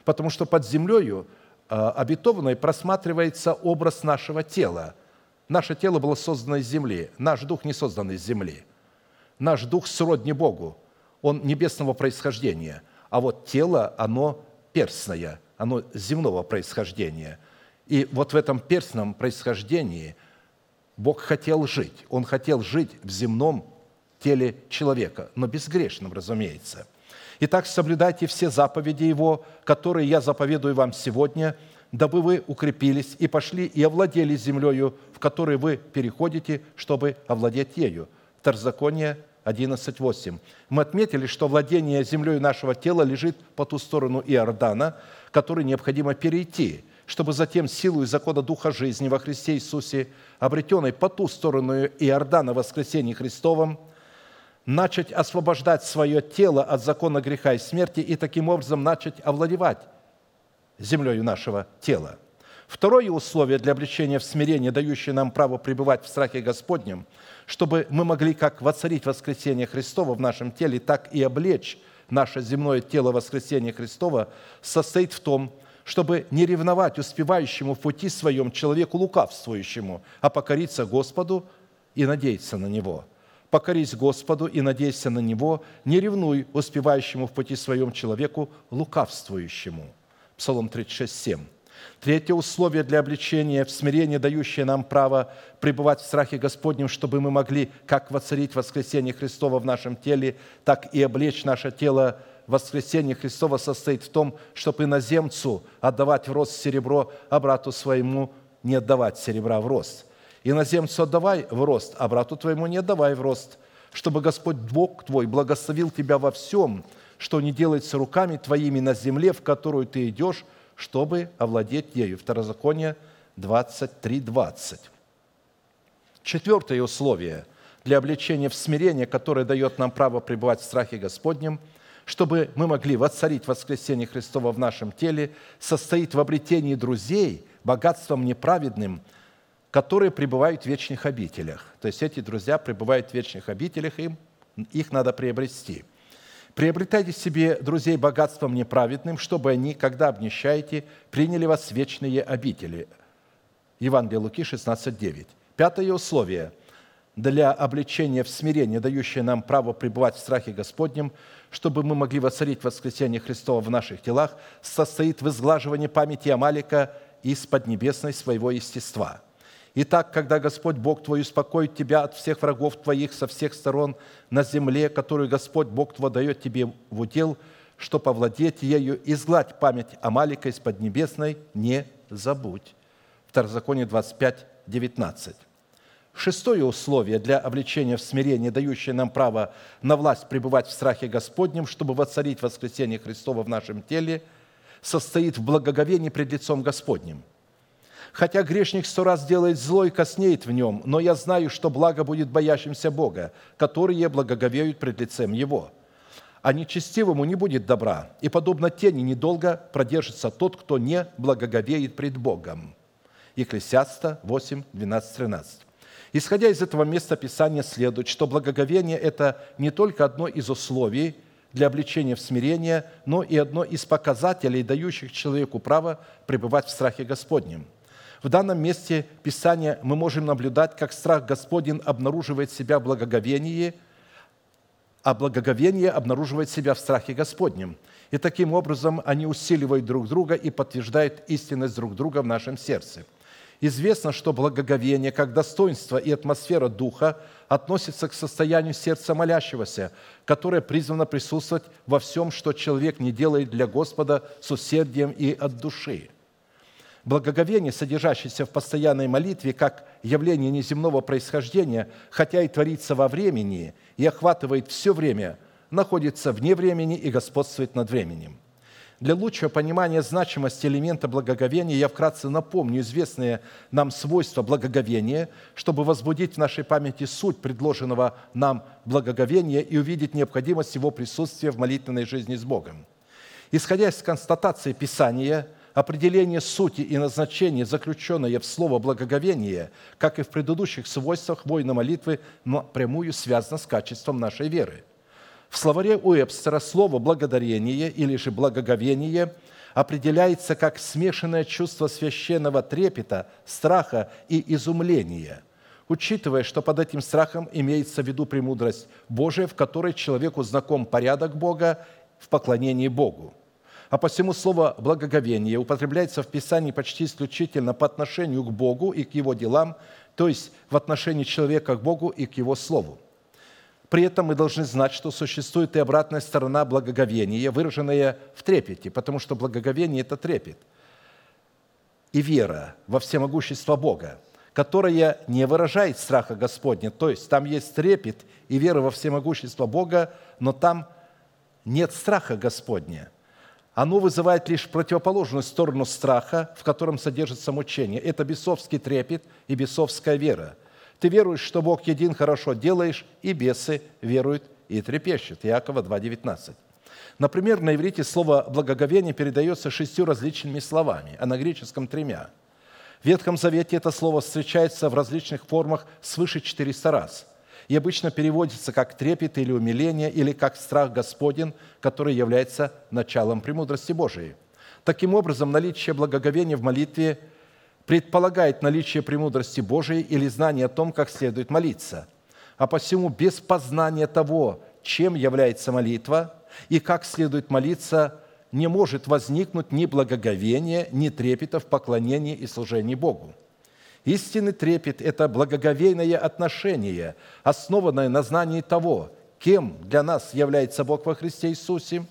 Потому что под землею а, обетованной просматривается образ нашего тела. Наше тело было создано из земли, наш дух не создан из земли. Наш дух сродни Богу, он небесного происхождения, а вот тело, оно перстное, оно земного происхождения. И вот в этом перстном происхождении Бог хотел жить. Он хотел жить в земном теле человека, но безгрешным, разумеется. Итак, соблюдайте все заповеди Его, которые я заповедую вам сегодня, дабы вы укрепились и пошли и овладели землею, в которой вы переходите, чтобы овладеть ею. Второзаконие 11.8. Мы отметили, что владение землей нашего тела лежит по ту сторону Иордана, который необходимо перейти, чтобы затем силу и закона Духа жизни во Христе Иисусе, обретенной по ту сторону Иордана воскресении Христовом, начать освобождать свое тело от закона греха и смерти и таким образом начать овладевать землей нашего тела. Второе условие для обличения в смирение, дающее нам право пребывать в страхе Господнем, чтобы мы могли как воцарить воскресение Христова в нашем теле, так и облечь наше земное тело воскресения Христова, состоит в том, чтобы не ревновать успевающему в пути своем человеку лукавствующему, а покориться Господу и надеяться на Него – покорись Господу и надейся на Него, не ревнуй успевающему в пути своем человеку, лукавствующему». Псалом 36, 7. Третье условие для обличения в смирении, дающее нам право пребывать в страхе Господнем, чтобы мы могли как воцарить воскресение Христова в нашем теле, так и облечь наше тело. Воскресение Христова состоит в том, чтобы иноземцу отдавать в рост серебро, а брату своему не отдавать серебра в рост – Иноземцу отдавай в рост, а брату твоему не отдавай в рост, чтобы Господь Бог твой благословил тебя во всем, что не делается руками твоими на земле, в которую ты идешь, чтобы овладеть ею». Второзаконие 23, 20. Четвертое условие для обличения в смирение, которое дает нам право пребывать в страхе Господнем, чтобы мы могли воцарить воскресение Христова в нашем теле, состоит в обретении друзей богатством неправедным – которые пребывают в вечных обителях. То есть эти друзья пребывают в вечных обителях, им их надо приобрести. Приобретайте себе друзей богатством неправедным, чтобы они, когда обнищаете, приняли вас в вечные обители. Евангелие Луки 16:9. Пятое условие для обличения в смирении, дающее нам право пребывать в страхе Господнем, чтобы мы могли воцарить воскресение Христова в наших телах, состоит в изглаживании памяти Амалика из поднебесной своего естества – Итак, когда Господь Бог твой успокоит тебя от всех врагов твоих со всех сторон на земле, которую Господь Бог твой дает тебе в удел, что повладеть ею, изгладь память Амалика из Поднебесной, не забудь. Второзаконие 25, 19. Шестое условие для обличения в смирении, дающее нам право на власть пребывать в страхе Господнем, чтобы воцарить воскресение Христова в нашем теле, состоит в благоговении пред лицом Господним. Хотя грешник сто раз делает зло и коснеет в нем, но я знаю, что благо будет боящимся Бога, которые благоговеют пред лицем Его. А нечестивому не будет добра, и подобно тени недолго продержится тот, кто не благоговеет пред Богом. Екклесиаста 8, 12, 13. Исходя из этого места Писания следует, что благоговение – это не только одно из условий для обличения в смирение, но и одно из показателей, дающих человеку право пребывать в страхе Господнем. В данном месте Писания мы можем наблюдать, как страх Господень обнаруживает себя в благоговении, а благоговение обнаруживает себя в страхе Господнем. И таким образом они усиливают друг друга и подтверждают истинность друг друга в нашем сердце – Известно, что благоговение, как достоинство и атмосфера духа, относится к состоянию сердца молящегося, которое призвано присутствовать во всем, что человек не делает для Господа с усердием и от души. Благоговение, содержащееся в постоянной молитве, как явление неземного происхождения, хотя и творится во времени и охватывает все время, находится вне времени и господствует над временем – для лучшего понимания значимости элемента благоговения я вкратце напомню известные нам свойства благоговения, чтобы возбудить в нашей памяти суть предложенного нам благоговения и увидеть необходимость его присутствия в молитвенной жизни с Богом. Исходя из констатации Писания, определение сути и назначения, заключенное в слово «благоговение», как и в предыдущих свойствах воина молитвы, напрямую связано с качеством нашей веры – в словаре Уэбстера слово «благодарение» или же «благоговение» определяется как смешанное чувство священного трепета, страха и изумления, учитывая, что под этим страхом имеется в виду премудрость Божия, в которой человеку знаком порядок Бога в поклонении Богу. А посему слово «благоговение» употребляется в Писании почти исключительно по отношению к Богу и к Его делам, то есть в отношении человека к Богу и к Его Слову – при этом мы должны знать, что существует и обратная сторона благоговения, выраженная в трепете, потому что благоговение – это трепет. И вера во всемогущество Бога, которая не выражает страха Господня, то есть там есть трепет и вера во всемогущество Бога, но там нет страха Господня. Оно вызывает лишь противоположную сторону страха, в котором содержится мучение. Это бесовский трепет и бесовская вера – ты веруешь, что Бог един, хорошо делаешь, и бесы веруют и трепещут. Иакова 2,19. Например, на иврите слово «благоговение» передается шестью различными словами, а на греческом – тремя. В Ветхом Завете это слово встречается в различных формах свыше 400 раз и обычно переводится как трепет или умиление, или как страх Господен, который является началом премудрости Божией. Таким образом, наличие благоговения в молитве предполагает наличие премудрости Божией или знание о том, как следует молиться. А посему без познания того, чем является молитва и как следует молиться, не может возникнуть ни благоговения, ни трепета в поклонении и служении Богу. Истинный трепет – это благоговейное отношение, основанное на знании того, кем для нас является Бог во Христе Иисусе,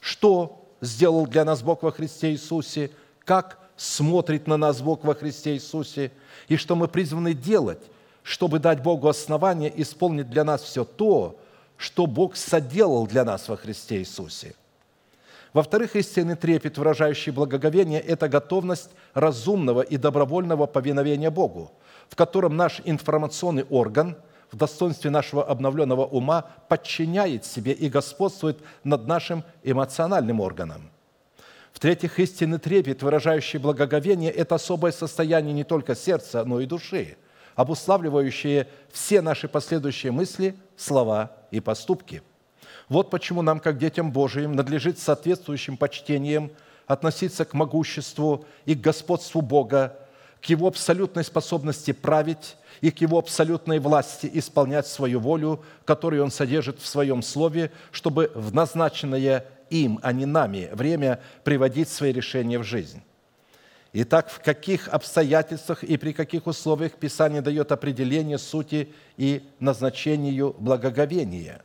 что сделал для нас Бог во Христе Иисусе, как смотрит на нас Бог во Христе Иисусе, и что мы призваны делать, чтобы дать Богу основание исполнить для нас все то, что Бог соделал для нас во Христе Иисусе. Во-вторых, истинный трепет, выражающий благоговение, это готовность разумного и добровольного повиновения Богу, в котором наш информационный орган в достоинстве нашего обновленного ума подчиняет себе и господствует над нашим эмоциональным органом. В-третьих, истинный трепет, выражающий благоговение, это особое состояние не только сердца, но и души, обуславливающее все наши последующие мысли, слова и поступки. Вот почему нам, как детям Божиим, надлежит соответствующим почтением относиться к могуществу и к господству Бога, к Его абсолютной способности править и к Его абсолютной власти исполнять свою волю, которую Он содержит в Своем Слове, чтобы в назначенное им, а не нами, время приводить свои решения в жизнь. Итак, в каких обстоятельствах и при каких условиях Писание дает определение сути и назначению благоговения?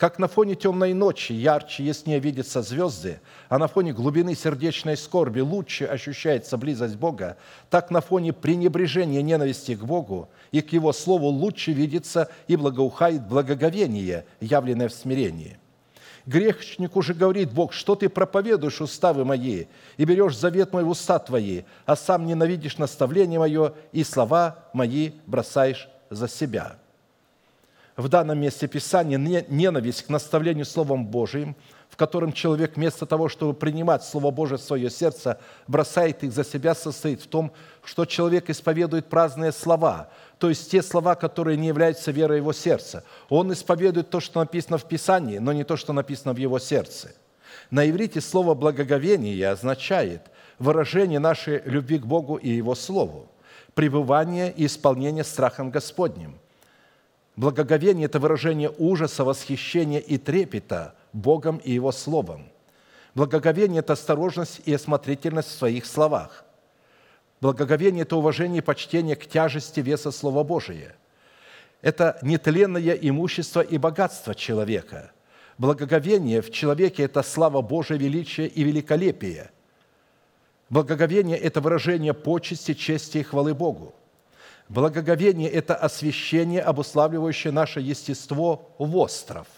Как на фоне темной ночи ярче, яснее видятся звезды, а на фоне глубины сердечной скорби лучше ощущается близость Бога, так на фоне пренебрежения ненависти к Богу и к Его Слову лучше видится и благоухает благоговение, явленное в смирении. Грешнику же говорит Бог, что ты проповедуешь уставы мои, и берешь завет мой в уста твои, а сам ненавидишь наставление мое, и слова мои бросаешь за себя» в данном месте Писания ненависть к наставлению Словом Божиим, в котором человек вместо того, чтобы принимать Слово Божие в свое сердце, бросает их за себя, состоит в том, что человек исповедует праздные слова, то есть те слова, которые не являются верой его сердца. Он исповедует то, что написано в Писании, но не то, что написано в его сердце. На иврите слово «благоговение» означает выражение нашей любви к Богу и Его Слову, пребывание и исполнение страхом Господним – Благоговение – это выражение ужаса, восхищения и трепета Богом и Его Словом. Благоговение – это осторожность и осмотрительность в своих словах. Благоговение – это уважение и почтение к тяжести веса Слова Божия. Это нетленное имущество и богатство человека. Благоговение в человеке – это слава Божия, величие и великолепие. Благоговение – это выражение почести, чести и хвалы Богу. Благоговение – это освящение, обуславливающее наше естество в остров.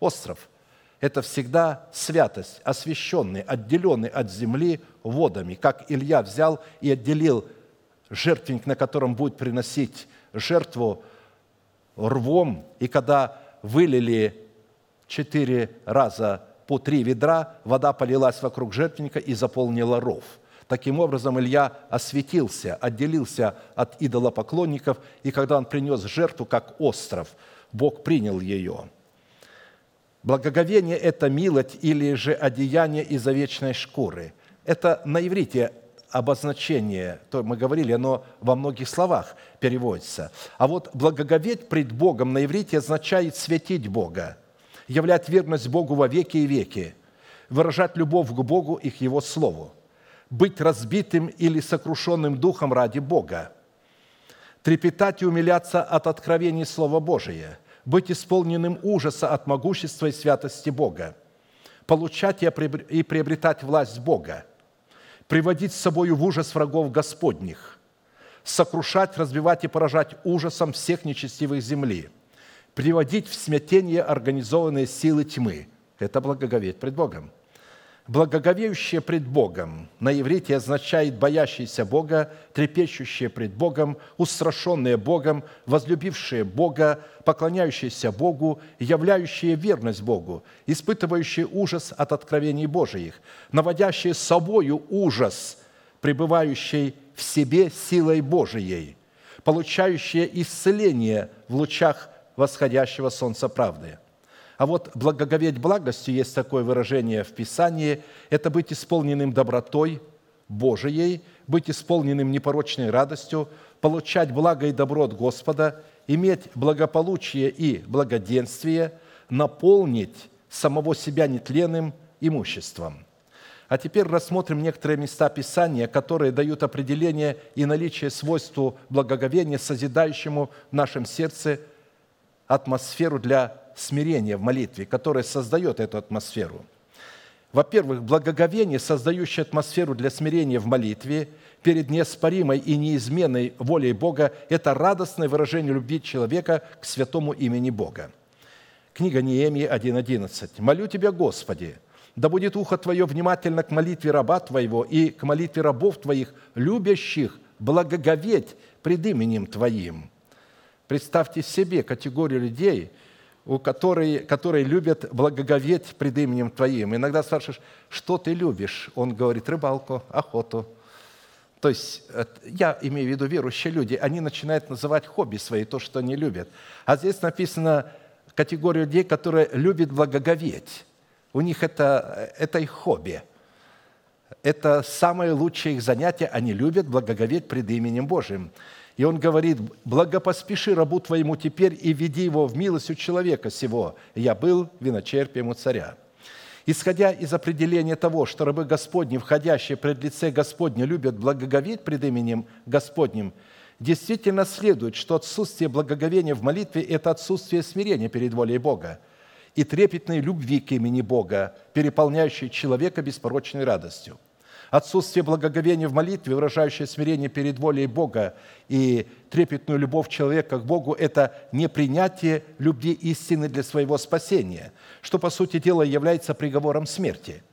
Остров – это всегда святость, освященный, отделенный от земли водами, как Илья взял и отделил жертвенник, на котором будет приносить жертву рвом, и когда вылили четыре раза по три ведра, вода полилась вокруг жертвенника и заполнила ров – Таким образом, Илья осветился, отделился от идолопоклонников, и когда он принес жертву как остров, Бог принял ее. Благоговение – это милость или же одеяние из овечной шкуры. Это на иврите обозначение, то мы говорили, оно во многих словах переводится. А вот благоговеть пред Богом на иврите означает светить Бога, являть верность Богу во веки и веки, выражать любовь к Богу и к Его Слову быть разбитым или сокрушенным духом ради Бога, трепетать и умиляться от откровений Слова Божия, быть исполненным ужаса от могущества и святости Бога, получать и приобретать власть Бога, приводить с собою в ужас врагов Господних, сокрушать, разбивать и поражать ужасом всех нечестивых земли, приводить в смятение организованные силы тьмы. Это благоговеть пред Богом – Благоговеющее пред Богом на иврите означает боящиеся Бога, трепещущие пред Богом, устрашенные Богом, возлюбившие Бога, поклоняющиеся Богу, являющие верность Богу, испытывающие ужас от откровений Божиих, наводящие собою ужас, пребывающий в себе силой Божией, получающие исцеление в лучах восходящего солнца правды – а вот благоговеть благостью, есть такое выражение в Писании, это быть исполненным добротой Божией, быть исполненным непорочной радостью, получать благо и добро от Господа, иметь благополучие и благоденствие, наполнить самого себя нетленным имуществом. А теперь рассмотрим некоторые места Писания, которые дают определение и наличие свойству благоговения, созидающему в нашем сердце атмосферу для смирение в молитве, которое создает эту атмосферу. Во-первых, благоговение, создающее атмосферу для смирения в молитве перед неоспоримой и неизменной волей Бога, это радостное выражение любви человека к святому имени Бога. Книга Неемии 1.11. «Молю Тебя, Господи, да будет ухо Твое внимательно к молитве раба Твоего и к молитве рабов Твоих, любящих благоговеть пред именем Твоим». Представьте себе категорию людей – у которые, которые любят благоговеть пред именем Твоим. Иногда спрашиваешь, что ты любишь? Он говорит, рыбалку, охоту. То есть, я имею в виду верующие люди, они начинают называть хобби свои, то, что они любят. А здесь написано категория людей, которые любят благоговеть. У них это, это их хобби. Это самое лучшее их занятие. Они любят благоговеть пред именем Божьим. И он говорит, благопоспеши рабу твоему теперь и веди его в милость у человека сего. Я был виночерпием у царя. Исходя из определения того, что рабы Господни, входящие пред лице Господне, любят благоговеть пред именем Господним, действительно следует, что отсутствие благоговения в молитве – это отсутствие смирения перед волей Бога. и трепетной любви к имени Бога, переполняющей человека беспорочной радостью. Отсутствие благоговения в молитве, выражающее смирение перед волей Бога и трепетную любовь человека к Богу – это непринятие любви истины для своего спасения, что, по сути дела, является приговором смерти,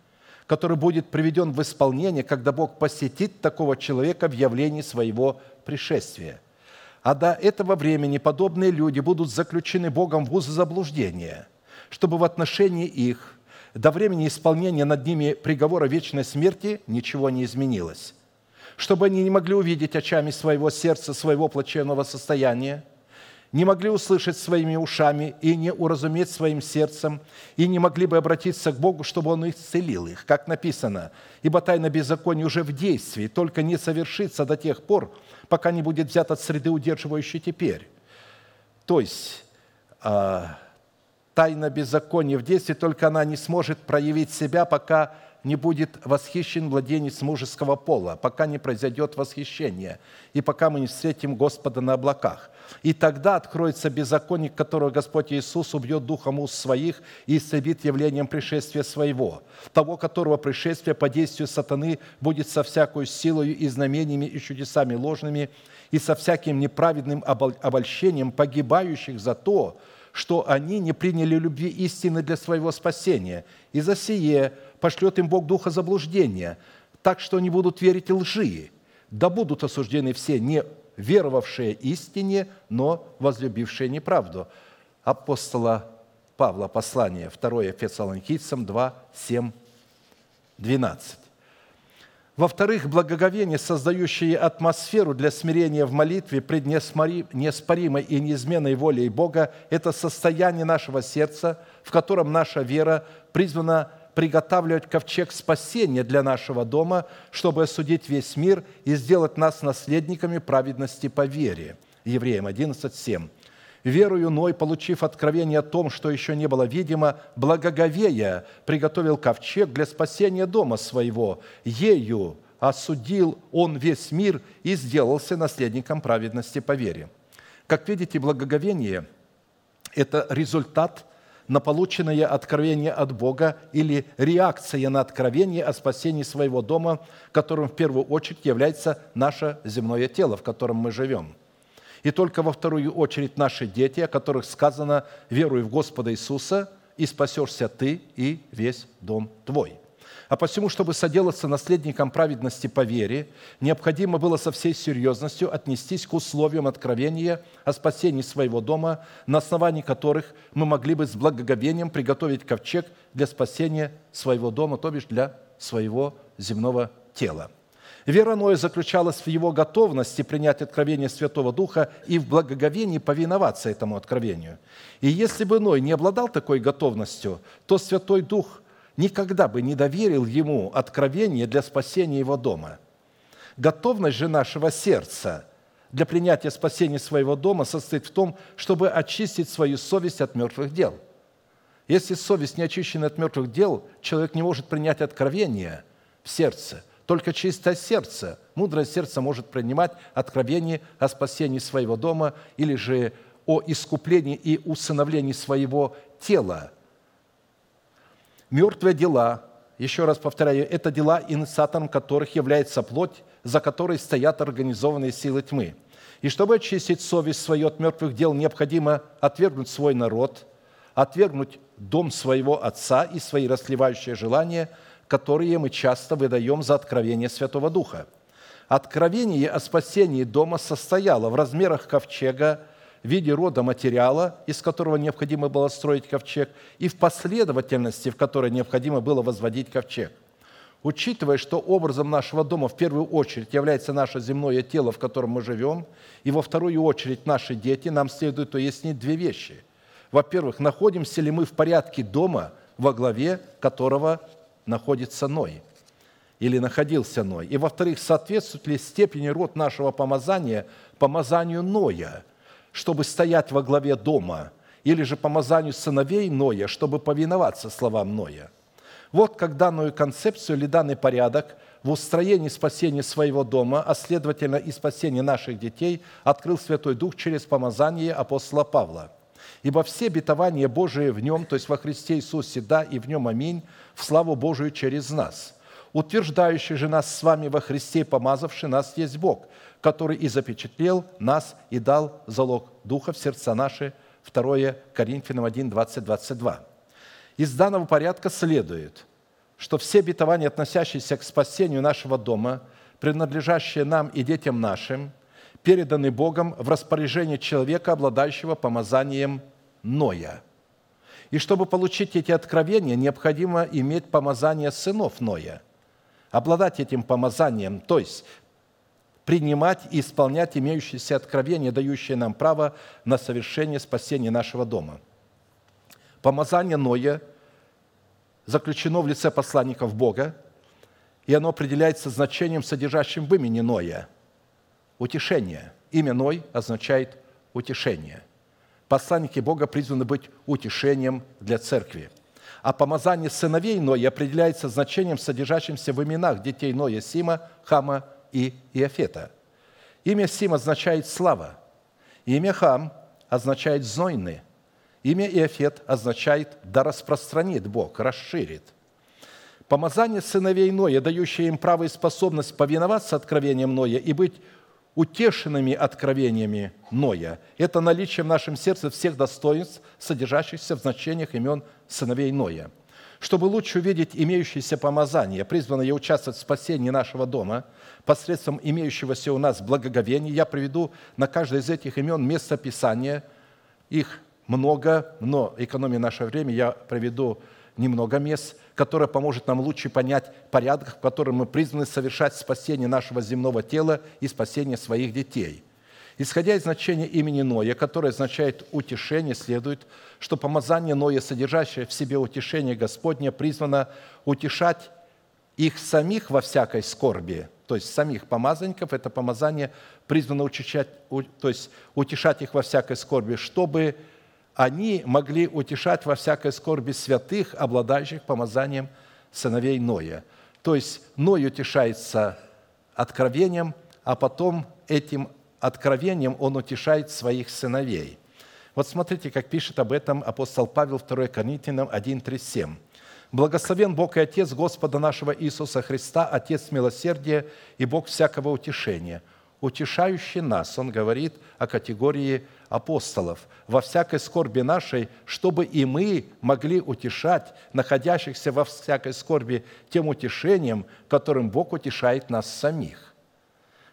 который будет приведен в исполнение, когда Бог посетит такого человека в явлении своего пришествия. А до этого времени подобные люди будут заключены Богом в узы заблуждения, чтобы в отношении их до времени исполнения над ними приговора вечной смерти ничего не изменилось, чтобы они не могли увидеть очами своего сердца, своего плачевного состояния, не могли услышать своими ушами и не уразуметь своим сердцем, и не могли бы обратиться к Богу, чтобы Он исцелил их, как написано, «Ибо тайна беззакония уже в действии, только не совершится до тех пор, пока не будет взят от среды, удерживающей теперь». То есть, а, тайна беззакония в действии, только она не сможет проявить себя, пока не будет восхищен младенец мужеского пола, пока не произойдет восхищение, и пока мы не встретим Господа на облаках. И тогда откроется беззаконник, которого Господь Иисус убьет духом уст своих и исцелит явлением пришествия своего, того, которого пришествие по действию сатаны будет со всякой силою и знамениями и чудесами ложными, и со всяким неправедным обольщением погибающих за то, что они не приняли любви истины для своего спасения. И за сие пошлет им Бог духа заблуждения, так что они будут верить лжи. Да будут осуждены все не веровавшие истине, но возлюбившие неправду. Апостола Павла, послание 2 Фессалоникийцам 2, 7, 12. Во-вторых, благоговение, создающее атмосферу для смирения в молитве пред неоспоримой и неизменной волей Бога, это состояние нашего сердца, в котором наша вера призвана приготавливать ковчег спасения для нашего дома, чтобы осудить весь мир и сделать нас наследниками праведности по вере. Евреям 11, 7. Верую Ной, получив откровение о том, что еще не было видимо, благоговея приготовил ковчег для спасения дома своего. Ею осудил он весь мир и сделался наследником праведности по вере. Как видите, благоговение – это результат на полученное откровение от Бога или реакция на откровение о спасении своего дома, которым в первую очередь является наше земное тело, в котором мы живем – и только во вторую очередь наши дети, о которых сказано «Веруй в Господа Иисуса, и спасешься ты и весь дом твой». А посему, чтобы соделаться наследником праведности по вере, необходимо было со всей серьезностью отнестись к условиям откровения о спасении своего дома, на основании которых мы могли бы с благоговением приготовить ковчег для спасения своего дома, то бишь для своего земного тела. Вера Ноя заключалась в его готовности принять откровение Святого Духа и в благоговении повиноваться этому откровению. И если бы Ной не обладал такой готовностью, то Святой Дух никогда бы не доверил ему откровение для спасения его дома. Готовность же нашего сердца для принятия спасения своего дома состоит в том, чтобы очистить свою совесть от мертвых дел. Если совесть не очищена от мертвых дел, человек не может принять откровение в сердце – только чистое сердце, мудрое сердце может принимать откровение о спасении своего дома или же о искуплении и усыновлении своего тела. Мертвые дела, еще раз повторяю, это дела, инициатором которых является плоть, за которой стоят организованные силы тьмы. И чтобы очистить совесть свою от мертвых дел, необходимо отвергнуть свой народ, отвергнуть дом своего отца и свои расливающие желания – которые мы часто выдаем за откровение Святого Духа. Откровение о спасении дома состояло в размерах ковчега, в виде рода материала, из которого необходимо было строить ковчег, и в последовательности, в которой необходимо было возводить ковчег. Учитывая, что образом нашего дома в первую очередь является наше земное тело, в котором мы живем, и во вторую очередь наши дети, нам следует уяснить две вещи. Во-первых, находимся ли мы в порядке дома, во главе которого находится Ной или находился Ной. И, во-вторых, соответствует ли степени род нашего помазания помазанию Ноя, чтобы стоять во главе дома, или же помазанию сыновей Ноя, чтобы повиноваться словам Ноя. Вот как данную концепцию или данный порядок в устроении спасения своего дома, а следовательно и спасения наших детей, открыл Святой Дух через помазание апостола Павла – Ибо все обетования Божие в Нем, то есть во Христе Иисусе, да, и в Нем аминь, в славу Божию через нас. Утверждающий же нас с вами во Христе, помазавший нас, есть Бог, который и запечатлел нас и дал залог Духа в сердца наши. 2 Коринфянам 1, 20, 22. Из данного порядка следует, что все обетования, относящиеся к спасению нашего дома, принадлежащие нам и детям нашим, переданы Богом в распоряжение человека, обладающего помазанием Ноя. И чтобы получить эти откровения, необходимо иметь помазание сынов Ноя, обладать этим помазанием, то есть принимать и исполнять имеющиеся откровения, дающие нам право на совершение спасения нашего дома. Помазание Ноя заключено в лице посланников Бога, и оно определяется значением, содержащим в имени Ноя – утешение. Имя Ной означает утешение – Посланники Бога призваны быть утешением для церкви. А помазание сыновей Ноя определяется значением, содержащимся в именах детей Ноя, Сима, Хама и Иофета. Имя Сим означает «слава», имя Хам означает «знойный», имя Иофет означает «да распространит Бог», «расширит». Помазание сыновей Ноя, дающее им право и способность повиноваться откровениям Ноя и быть утешенными откровениями Ноя. Это наличие в нашем сердце всех достоинств, содержащихся в значениях имен сыновей Ноя. Чтобы лучше увидеть имеющиеся помазания, призванные участвовать в спасении нашего дома, посредством имеющегося у нас благоговения, я приведу на каждое из этих имен место Писания. Их много, но экономия наше время, я приведу немного мест, которое поможет нам лучше понять порядок, в котором мы призваны совершать спасение нашего земного тела и спасение своих детей. Исходя из значения имени Ноя, которое означает «утешение», следует, что помазание Ноя, содержащее в себе утешение Господне, призвано утешать их самих во всякой скорби, то есть самих помазанников, это помазание призвано утешать, то есть утешать их во всякой скорби, чтобы они могли утешать во всякой скорби святых, обладающих помазанием сыновей Ноя. То есть Ной утешается откровением, а потом этим откровением он утешает своих сыновей. Вот смотрите, как пишет об этом апостол Павел 2 Коринфянам 1.37. «Благословен Бог и Отец Господа нашего Иисуса Христа, Отец милосердия и Бог всякого утешения, утешающий нас». Он говорит о категории апостолов во всякой скорби нашей, чтобы и мы могли утешать находящихся во всякой скорби тем утешением, которым Бог утешает нас самих.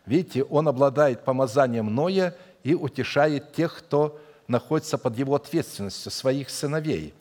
Видите, Он обладает помазанием Ноя и утешает тех, кто находится под его ответственностью, своих сыновей.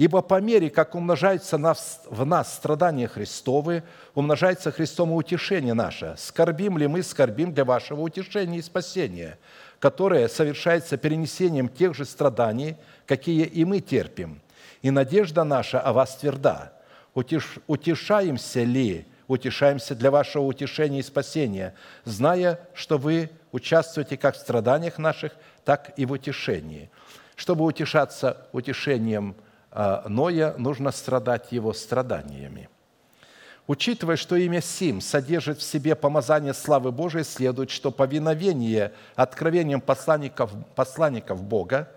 Ибо по мере, как умножается в нас страдания Христовы, умножается Христом и утешение наше. Скорбим ли мы, скорбим для вашего утешения и спасения – которое совершается перенесением тех же страданий, какие и мы терпим. И надежда наша о вас тверда. Утеш, утешаемся ли, утешаемся для вашего утешения и спасения, зная, что вы участвуете как в страданиях наших, так и в утешении. Чтобы утешаться утешением Ноя, нужно страдать его страданиями – Учитывая, что имя Сим содержит в себе помазание славы Божией, следует, что повиновение откровениям посланников, посланников Бога,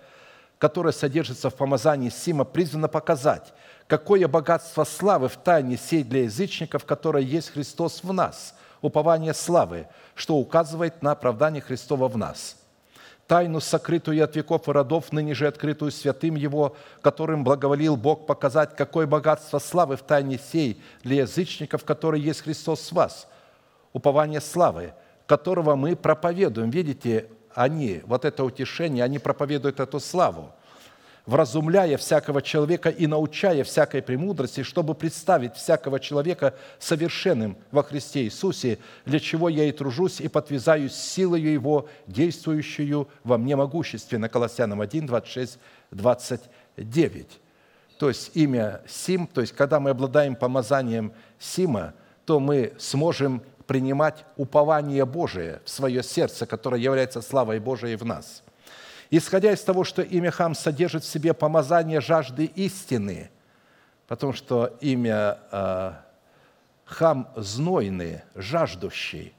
которое содержится в помазании Сима, призвано показать, какое богатство славы в тайне сей для язычников, которое есть Христос в нас, упование славы, что указывает на оправдание Христова в нас – тайну, сокрытую от веков и родов, ныне же открытую святым Его, которым благоволил Бог показать, какое богатство славы в тайне сей для язычников, который есть Христос с вас, упование славы, которого мы проповедуем. Видите, они, вот это утешение, они проповедуют эту славу – вразумляя всякого человека и научая всякой премудрости, чтобы представить всякого человека совершенным во Христе Иисусе, для чего я и тружусь и подвязаюсь силою Его, действующую во мне могущественно». Колоссянам 1, 26, 29. То есть имя Сим, то есть когда мы обладаем помазанием Сима, то мы сможем принимать упование Божие в свое сердце, которое является славой Божией в нас – исходя из того, что имя Хам содержит в себе помазание жажды истины, потому что имя э, Хам знойный, жаждущий.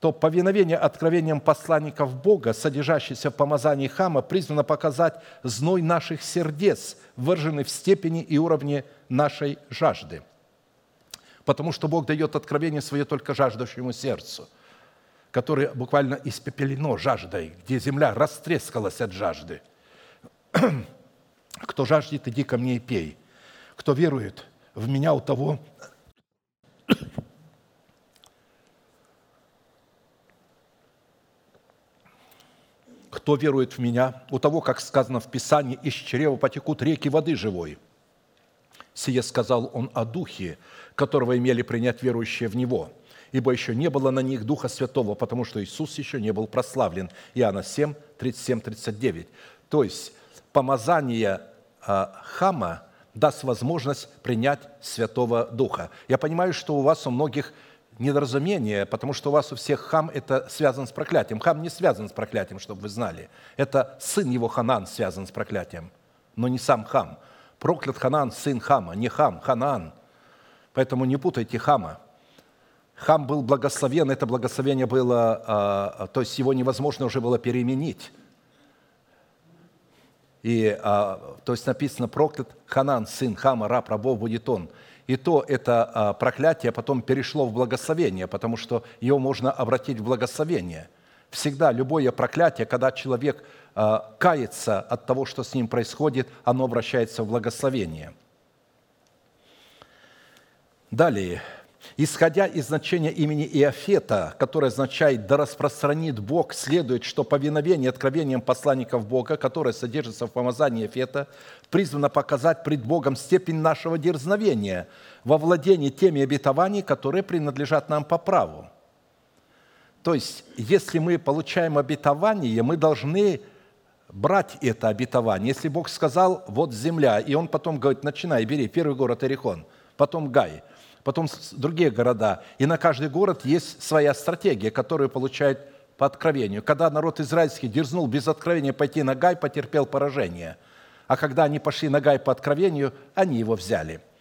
то повиновение откровениям посланников Бога, содержащееся в помазании Хама, призвано показать зной наших сердец, выраженный в степени и уровне нашей жажды. Потому что Бог дает откровение свое только жаждущему сердцу, которое буквально испепелено жаждой, где земля растрескалась от жажды. Кто жаждет, иди ко мне и пей. Кто верует в меня, у того кто верует в меня, у того, как сказано в Писании, из чрева потекут реки воды живой. Сие сказал он о Духе, которого имели принять верующие в Него, ибо еще не было на них Духа Святого, потому что Иисус еще не был прославлен. Иоанна 7, 37, 39. То есть помазание а, Хама даст возможность принять Святого Духа. Я понимаю, что у вас у многих недоразумение, потому что у вас у всех хам это связано с проклятием. Хам не связан с проклятием, чтобы вы знали. Это сын его Ханан связан с проклятием, но не сам хам. Проклят Ханан, сын Хама, не хам, Ханан. Поэтому не путайте хама. Хам был благословен, это благословение было, а, а, то есть его невозможно уже было переменить. И, а, то есть написано, проклят Ханан, сын Хама, раб рабов будет он – и то это проклятие потом перешло в благословение, потому что его можно обратить в благословение. Всегда любое проклятие, когда человек кается от того, что с ним происходит, оно обращается в благословение. Далее, Исходя из значения имени Иофета, которое означает «да распространит Бог», следует, что повиновение откровениям посланников Бога, которое содержится в помазании Иофета, призвано показать пред Богом степень нашего дерзновения во владении теми обетований, которые принадлежат нам по праву. То есть, если мы получаем обетование, мы должны брать это обетование. Если Бог сказал, вот земля, и Он потом говорит, начинай, бери первый город Иерихон, потом Гай – потом другие города. И на каждый город есть своя стратегия, которую получают по откровению. Когда народ израильский дерзнул без откровения пойти на Гай, потерпел поражение. А когда они пошли на Гай по откровению, они его взяли –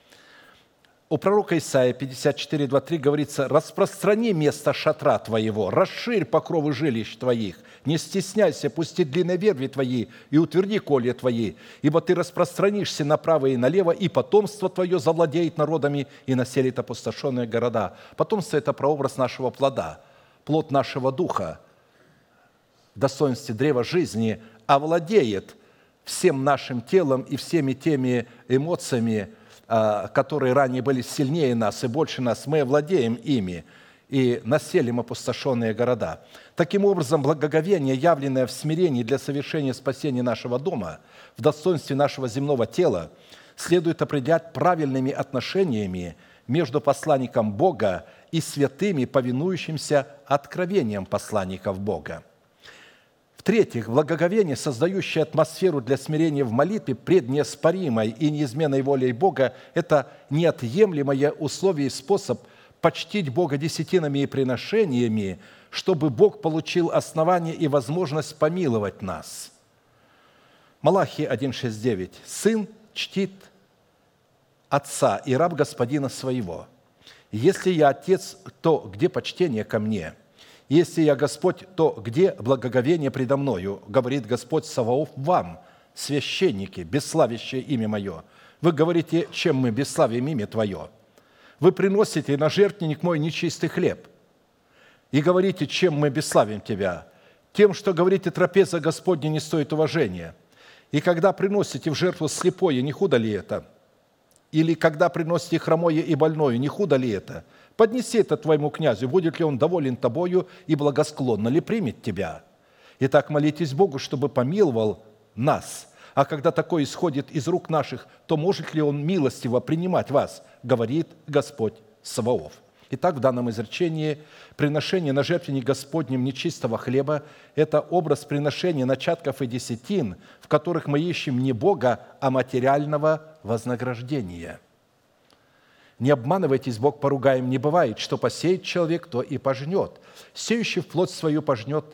у пророка Исаия 54, 2, говорится, «Распространи место шатра твоего, расширь покровы жилищ твоих, не стесняйся, пусти длинные верви твои и утверди колья твои, ибо ты распространишься направо и налево, и потомство твое завладеет народами и населит опустошенные города». Потомство – это прообраз нашего плода, плод нашего духа, достоинстве древа жизни, овладеет всем нашим телом и всеми теми эмоциями, которые ранее были сильнее нас и больше нас, мы владеем ими и населим опустошенные города. Таким образом, благоговение, явленное в смирении для совершения спасения нашего дома, в достоинстве нашего земного тела, следует определять правильными отношениями между посланником Бога и святыми, повинующимся откровениям посланников Бога. В-третьих, благоговение, создающее атмосферу для смирения в молитве пред неоспоримой и неизменной волей Бога, это неотъемлемое условие и способ почтить Бога десятинами и приношениями, чтобы Бог получил основание и возможность помиловать нас. Малахия 1.6.9. «Сын чтит отца и раб господина своего. Если я отец, то где почтение ко мне?» Если я Господь, то где благоговение предо мною? Говорит Господь Саваоф вам, священники, бесславящее имя мое. Вы говорите, чем мы бесславим имя Твое? Вы приносите на жертвенник мой нечистый хлеб. И говорите, чем мы бесславим Тебя? Тем, что говорите, трапеза Господня не стоит уважения. И когда приносите в жертву слепое, не худо ли это? Или когда приносите хромое и больное, не худо ли это? – Поднеси это твоему князю, будет ли он доволен тобою и благосклонно ли примет тебя. Итак, молитесь Богу, чтобы помиловал нас. А когда такое исходит из рук наших, то может ли он милостиво принимать вас, говорит Господь Саваоф. Итак, в данном изречении приношение на жертвенник Господнем нечистого хлеба – это образ приношения начатков и десятин, в которых мы ищем не Бога, а материального вознаграждения – не обманывайтесь, Бог поругаем не бывает. Что посеет человек, то и пожнет. Сеющий в плоть свою пожнет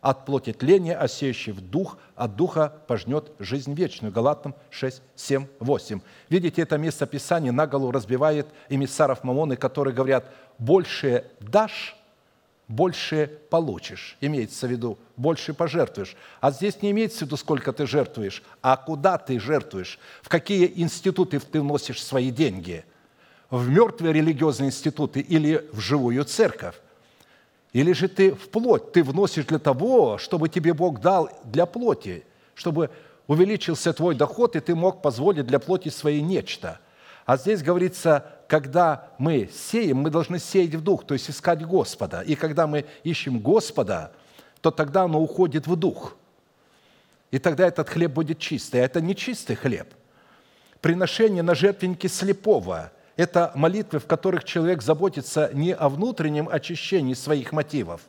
от плоти тления, а сеющий в дух, от духа пожнет жизнь вечную. Галатам 6, 7, 8. Видите, это место Писания наголо разбивает эмиссаров Мамоны, которые говорят, больше дашь, больше получишь. Имеется в виду, больше пожертвуешь. А здесь не имеется в виду, сколько ты жертвуешь, а куда ты жертвуешь, в какие институты ты вносишь свои деньги. В мертвые религиозные институты или в живую церковь. Или же ты в плоть, ты вносишь для того, чтобы тебе Бог дал для плоти, чтобы увеличился твой доход, и ты мог позволить для плоти своей нечто. А здесь говорится, когда мы сеем, мы должны сеять в дух, то есть искать Господа. И когда мы ищем Господа, то тогда оно уходит в дух. И тогда этот хлеб будет чистый. А это не чистый хлеб. Приношение на жертвеннике слепого – это молитвы, в которых человек заботится не о внутреннем очищении своих мотивов,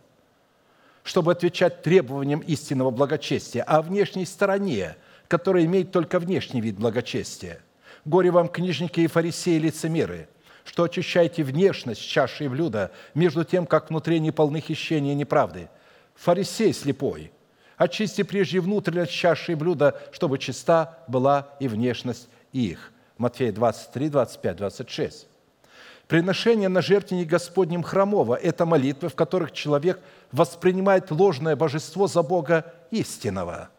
чтобы отвечать требованиям истинного благочестия, а о внешней стороне, которая имеет только внешний вид благочестия. Горе вам, книжники и фарисеи, лицемеры, что очищаете внешность чаши и блюда, между тем, как внутри не полны хищения и неправды. Фарисей слепой, очисти прежде внутренность чаши и блюда, чтобы чиста была и внешность их – Матфея 23, 25, 26. Приношение на жертвенник Господнем храмово – это молитвы, в которых человек воспринимает ложное божество за Бога истинного.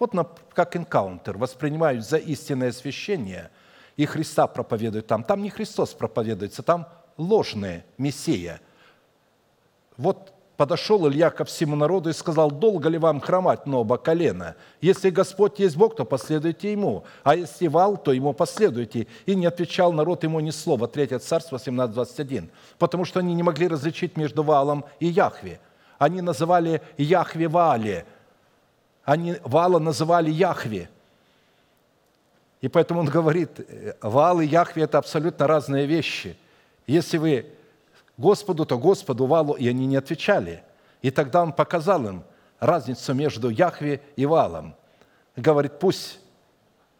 Вот как энкаунтер, воспринимают за истинное освящение, и Христа проповедуют там. Там не Христос проповедуется, там ложное Мессия. Вот подошел Илья ко всему народу и сказал, долго ли вам хромать на оба колена? Если Господь есть Бог, то последуйте Ему, а если Вал, то Ему последуйте. И не отвечал народ ему ни слова. Третье царство, 17.21. Потому что они не могли различить между Валом и Яхве. Они называли Яхве Ваале. Они Вала называли Яхве. И поэтому он говорит, Вал и Яхве – это абсолютно разные вещи. Если вы Господу, то Господу Валу, и они не отвечали. И тогда он показал им разницу между Яхве и Валом. Говорит, пусть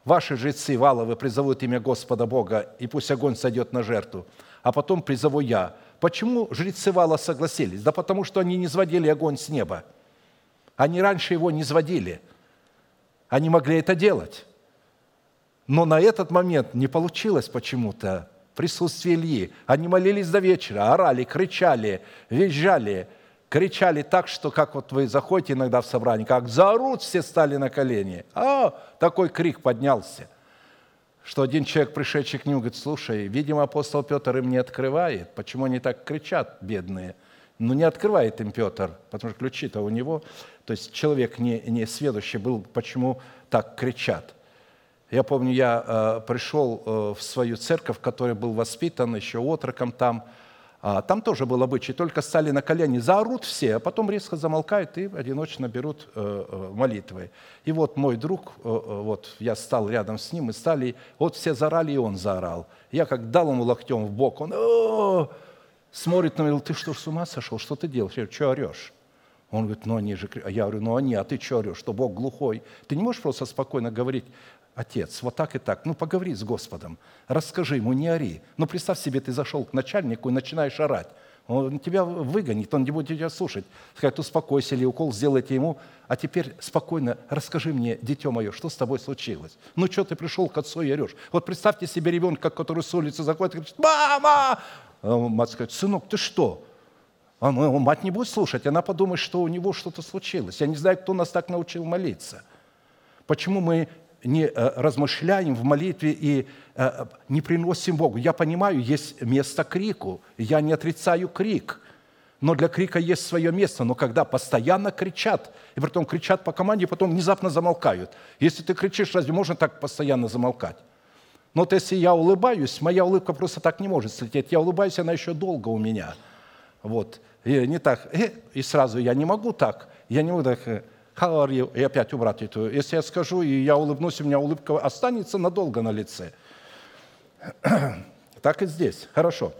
ваши жрецы Валовы призовут имя Господа Бога, и пусть огонь сойдет на жертву, а потом призову я. Почему жрецы Вала согласились? Да потому что они не сводили огонь с неба. Они раньше его не сводили. Они могли это делать. Но на этот момент не получилось почему-то присутствии Ильи. Они молились до вечера, орали, кричали, визжали, кричали так, что, как вот вы заходите иногда в собрание, как заорут, все стали на колени. А, такой крик поднялся, что один человек, пришедший к нему, говорит, слушай, видимо, апостол Петр им не открывает. Почему они так кричат, бедные? Ну, не открывает им Петр, потому что ключи-то у него. То есть человек не, не следующий был, почему так кричат. Я помню, я э, пришел э, в свою церковь, в которой был воспитан, еще отроком там. А, там тоже был обычай, только стали на колени, заорут все, а потом резко замолкают и одиночно берут э, молитвы. И вот мой друг, вот я стал рядом с ним, и стали, вот все заорали, и он заорал. Я как дал ему локтем в бок, он смотрит на меня, ты что, с ума сошел, что ты делаешь? Я говорю, что орешь? Он говорит, ну они же... Я говорю, ну они, а ты что орешь, что Бог глухой? Ты не можешь просто спокойно говорить, отец, вот так и так. Ну, поговори с Господом, расскажи ему, не ори. Ну, представь себе, ты зашел к начальнику и начинаешь орать. Он тебя выгонит, он не будет тебя слушать. Сказать, успокойся или укол сделайте ему. А теперь спокойно расскажи мне, дитё мое, что с тобой случилось? Ну, что ты пришел к отцу и орешь? Вот представьте себе ребенка, который с улицы заходит и говорит, мама! А мать скажет, сынок, ты что? А мать не будет слушать, она подумает, что у него что-то случилось. Я не знаю, кто нас так научил молиться. Почему мы не э, размышляем в молитве и э, не приносим Богу. Я понимаю, есть место крику, я не отрицаю крик, но для крика есть свое место. Но когда постоянно кричат, и потом кричат по команде, и потом внезапно замолкают. Если ты кричишь, разве можно так постоянно замолкать? Но вот если я улыбаюсь, моя улыбка просто так не может слететь. Я улыбаюсь, она еще долго у меня. Вот. И не так, э, и сразу я не могу так. Я не могу так, you? И опять убрать эту. Если я скажу, и я улыбнусь, у меня улыбка останется надолго на лице. Так и здесь. Хорошо.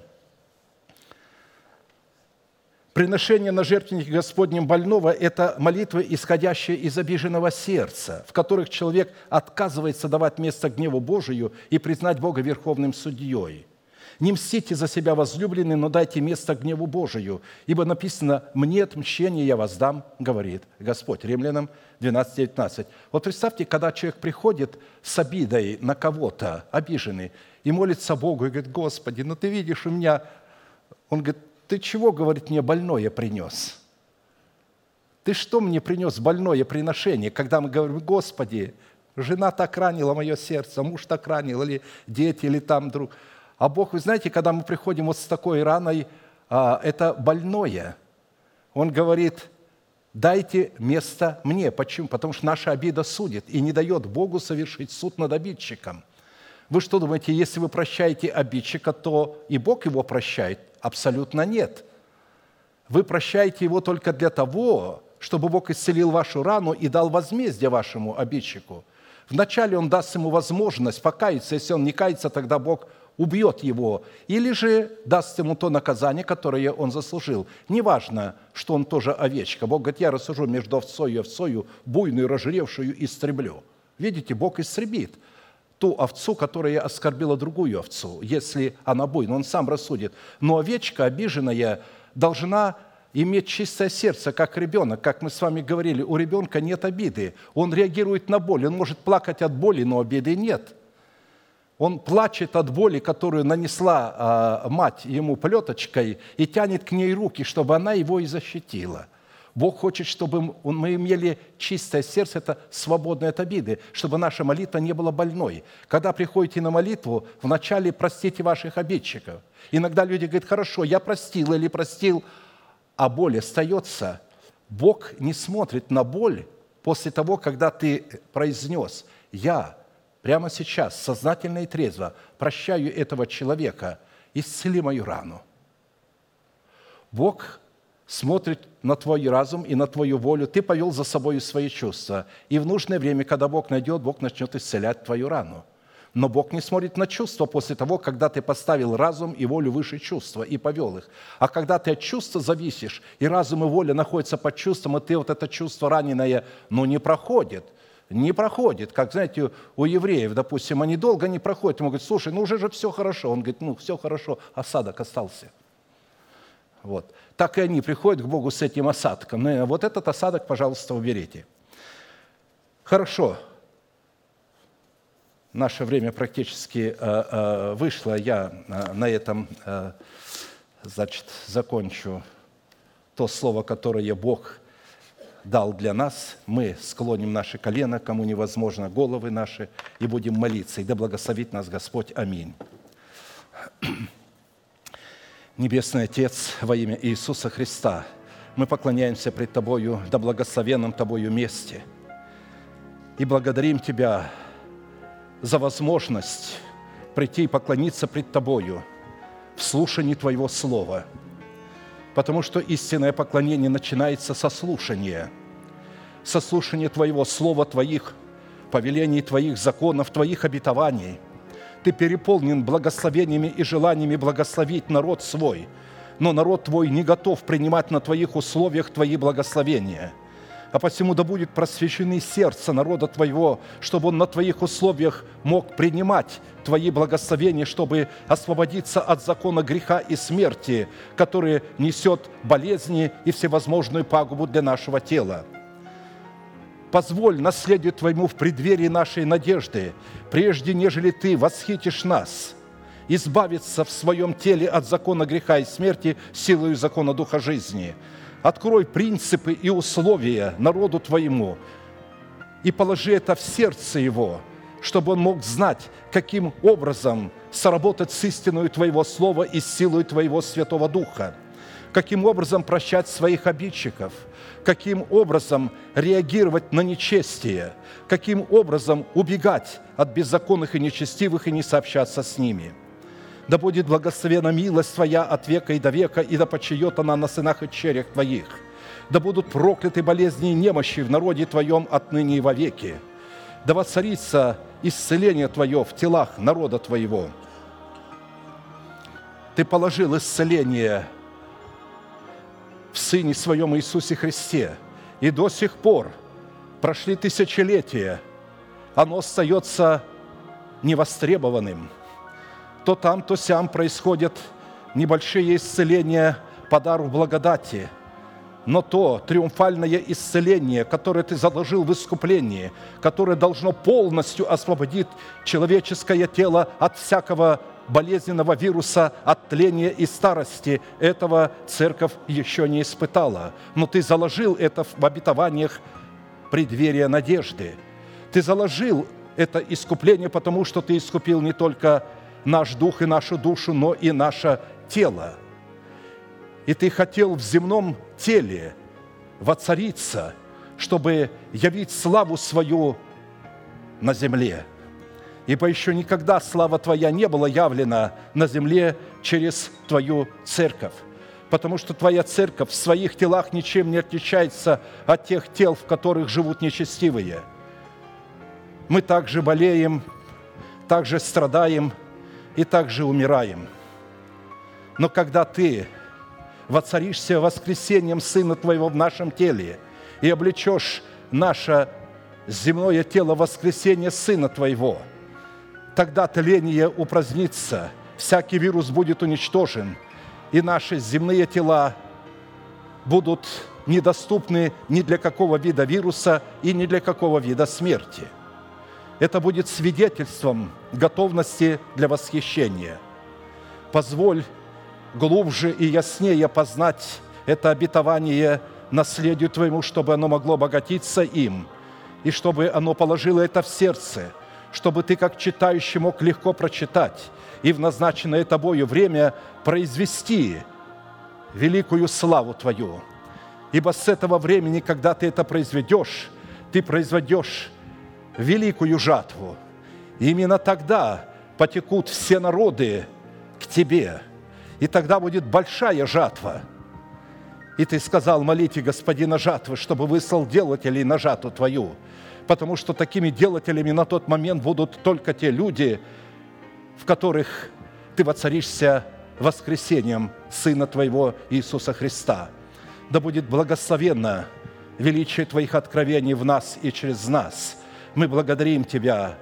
Приношение на жертвенник Господнем больного – это молитвы, исходящие из обиженного сердца, в которых человек отказывается давать место гневу Божию и признать Бога верховным судьей – не мстите за себя, возлюбленные, но дайте место гневу Божию, ибо написано «Мне отмщение я воздам», говорит Господь. Римлянам 12, 19. Вот представьте, когда человек приходит с обидой на кого-то, обиженный, и молится Богу, и говорит, «Господи, ну ты видишь у меня...» Он говорит, ты чего, говорит, мне больное принес? Ты что мне принес больное приношение, когда мы говорим, Господи, жена так ранила мое сердце, муж так ранил, или дети, или там друг. А Бог, вы знаете, когда мы приходим вот с такой раной, а, это больное. Он говорит, дайте место мне. Почему? Потому что наша обида судит и не дает Богу совершить суд над обидчиком. Вы что думаете, если вы прощаете обидчика, то и Бог его прощает? Абсолютно нет. Вы прощаете его только для того, чтобы Бог исцелил вашу рану и дал возмездие вашему обидчику. Вначале Он даст ему возможность покаяться. Если он не кается, тогда Бог убьет его, или же даст ему то наказание, которое он заслужил. Неважно, что он тоже овечка. Бог говорит, я рассужу между овцой и овцою, буйную, разжиревшую, истреблю. Видите, Бог истребит ту овцу, которая оскорбила другую овцу, если она буйна, он сам рассудит. Но овечка обиженная должна иметь чистое сердце, как ребенок. Как мы с вами говорили, у ребенка нет обиды. Он реагирует на боль. Он может плакать от боли, но обиды нет. Он плачет от боли, которую нанесла а, мать ему плеточкой, и тянет к ней руки, чтобы она его и защитила – Бог хочет, чтобы мы имели чистое сердце, это свободное от обиды, чтобы наша молитва не была больной. Когда приходите на молитву, вначале простите ваших обидчиков. Иногда люди говорят, хорошо, я простил или простил, а боль остается. Бог не смотрит на боль после того, когда ты произнес, я прямо сейчас, сознательно и трезво, прощаю этого человека, исцели мою рану. Бог смотрит на твой разум и на твою волю. Ты повел за собой свои чувства. И в нужное время, когда Бог найдет, Бог начнет исцелять твою рану. Но Бог не смотрит на чувства после того, когда ты поставил разум и волю выше чувства и повел их. А когда ты от чувства зависишь, и разум и воля находятся под чувством, и ты вот это чувство раненое, ну, не проходит – не проходит. Как, знаете, у евреев, допустим, они долго не проходят. Ему говорят, слушай, ну уже же все хорошо. Он говорит, ну все хорошо, осадок остался. Вот так и они приходят к Богу с этим осадком. Ну, вот этот осадок, пожалуйста, уберите. Хорошо. Наше время практически э, э, вышло. Я э, на этом, значит, закончу то слово, которое Бог дал для нас. Мы склоним наши колено, кому невозможно, головы наши, и будем молиться. И да благословит нас Господь. Аминь. Небесный Отец, во имя Иисуса Христа, мы поклоняемся пред Тобою, да благословенном Тобою месте. И благодарим Тебя за возможность прийти и поклониться пред Тобою в слушании Твоего Слова. Потому что истинное поклонение начинается со слушания, со слушания Твоего Слова, Твоих повелений, Твоих законов, Твоих обетований – ты переполнен благословениями и желаниями благословить народ свой, но народ твой не готов принимать на твоих условиях твои благословения. А посему да будет просвещены сердце народа твоего, чтобы он на твоих условиях мог принимать твои благословения, чтобы освободиться от закона греха и смерти, который несет болезни и всевозможную пагубу для нашего тела позволь наследию Твоему в преддверии нашей надежды, прежде нежели Ты восхитишь нас, избавиться в своем теле от закона греха и смерти силою закона Духа жизни. Открой принципы и условия народу Твоему и положи это в сердце его, чтобы он мог знать, каким образом соработать с истиной Твоего Слова и силой Твоего Святого Духа, каким образом прощать своих обидчиков – каким образом реагировать на нечестие, каким образом убегать от беззаконных и нечестивых и не сообщаться с ними. Да будет благословена милость Твоя от века и до века, и да почает она на сынах и черях Твоих. Да будут прокляты болезни и немощи в народе Твоем отныне и вовеки. Да воцарится исцеление Твое в телах народа Твоего. Ты положил исцеление в Сыне Своем Иисусе Христе. И до сих пор прошли тысячелетия, оно остается невостребованным. То там, то сям происходят небольшие исцеления по дару благодати, но то триумфальное исцеление, которое ты заложил в искуплении, которое должно полностью освободить человеческое тело от всякого болезненного вируса оттления и старости. Этого церковь еще не испытала. Но ты заложил это в обетованиях преддверия надежды. Ты заложил это искупление, потому что ты искупил не только наш дух и нашу душу, но и наше тело. И ты хотел в земном теле воцариться, чтобы явить славу свою на земле. Ибо еще никогда слава Твоя не была явлена на земле через Твою церковь. Потому что Твоя церковь в своих телах ничем не отличается от тех тел, в которых живут нечестивые. Мы также болеем, также страдаем и также умираем. Но когда Ты воцаришься воскресением Сына Твоего в нашем теле и облечешь наше земное тело воскресения Сына Твоего, тогда тление упразднится, всякий вирус будет уничтожен, и наши земные тела будут недоступны ни для какого вида вируса и ни для какого вида смерти. Это будет свидетельством готовности для восхищения. Позволь глубже и яснее познать это обетование наследию Твоему, чтобы оно могло обогатиться им, и чтобы оно положило это в сердце, чтобы Ты, как читающий, мог легко прочитать и в назначенное Тобою время произвести великую славу Твою. Ибо с этого времени, когда Ты это произведешь, Ты произведешь великую жатву. И именно тогда потекут все народы к Тебе – и тогда будет большая жатва. И ты сказал, молите Господина жатвы, чтобы выслал делателей на жатву твою, потому что такими делателями на тот момент будут только те люди, в которых ты воцаришься воскресением Сына Твоего Иисуса Христа. Да будет благословенно величие Твоих откровений в нас и через нас. Мы благодарим Тебя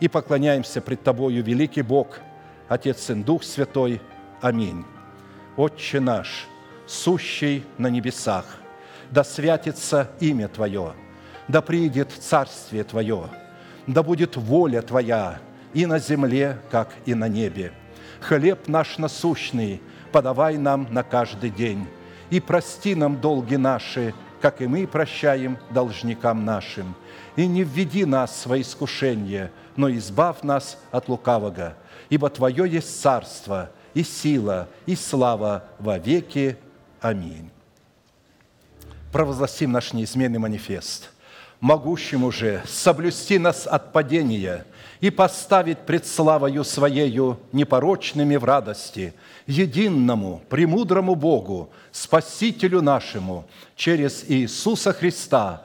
и поклоняемся пред Тобою, великий Бог, Отец, Сын, Дух Святой – Аминь. Отче наш, сущий на небесах, да святится имя Твое, да приидет Царствие Твое, да будет воля Твоя и на земле, как и на небе. Хлеб наш насущный подавай нам на каждый день, и прости нам долги наши, как и мы прощаем должникам нашим. И не введи нас в искушение, но избавь нас от лукавого, ибо Твое есть царство – и сила, и слава во веки. Аминь. Провозгласим наш неизменный манифест. Могущему же соблюсти нас от падения и поставить пред славою Своею непорочными в радости, единому, премудрому Богу, Спасителю нашему, через Иисуса Христа,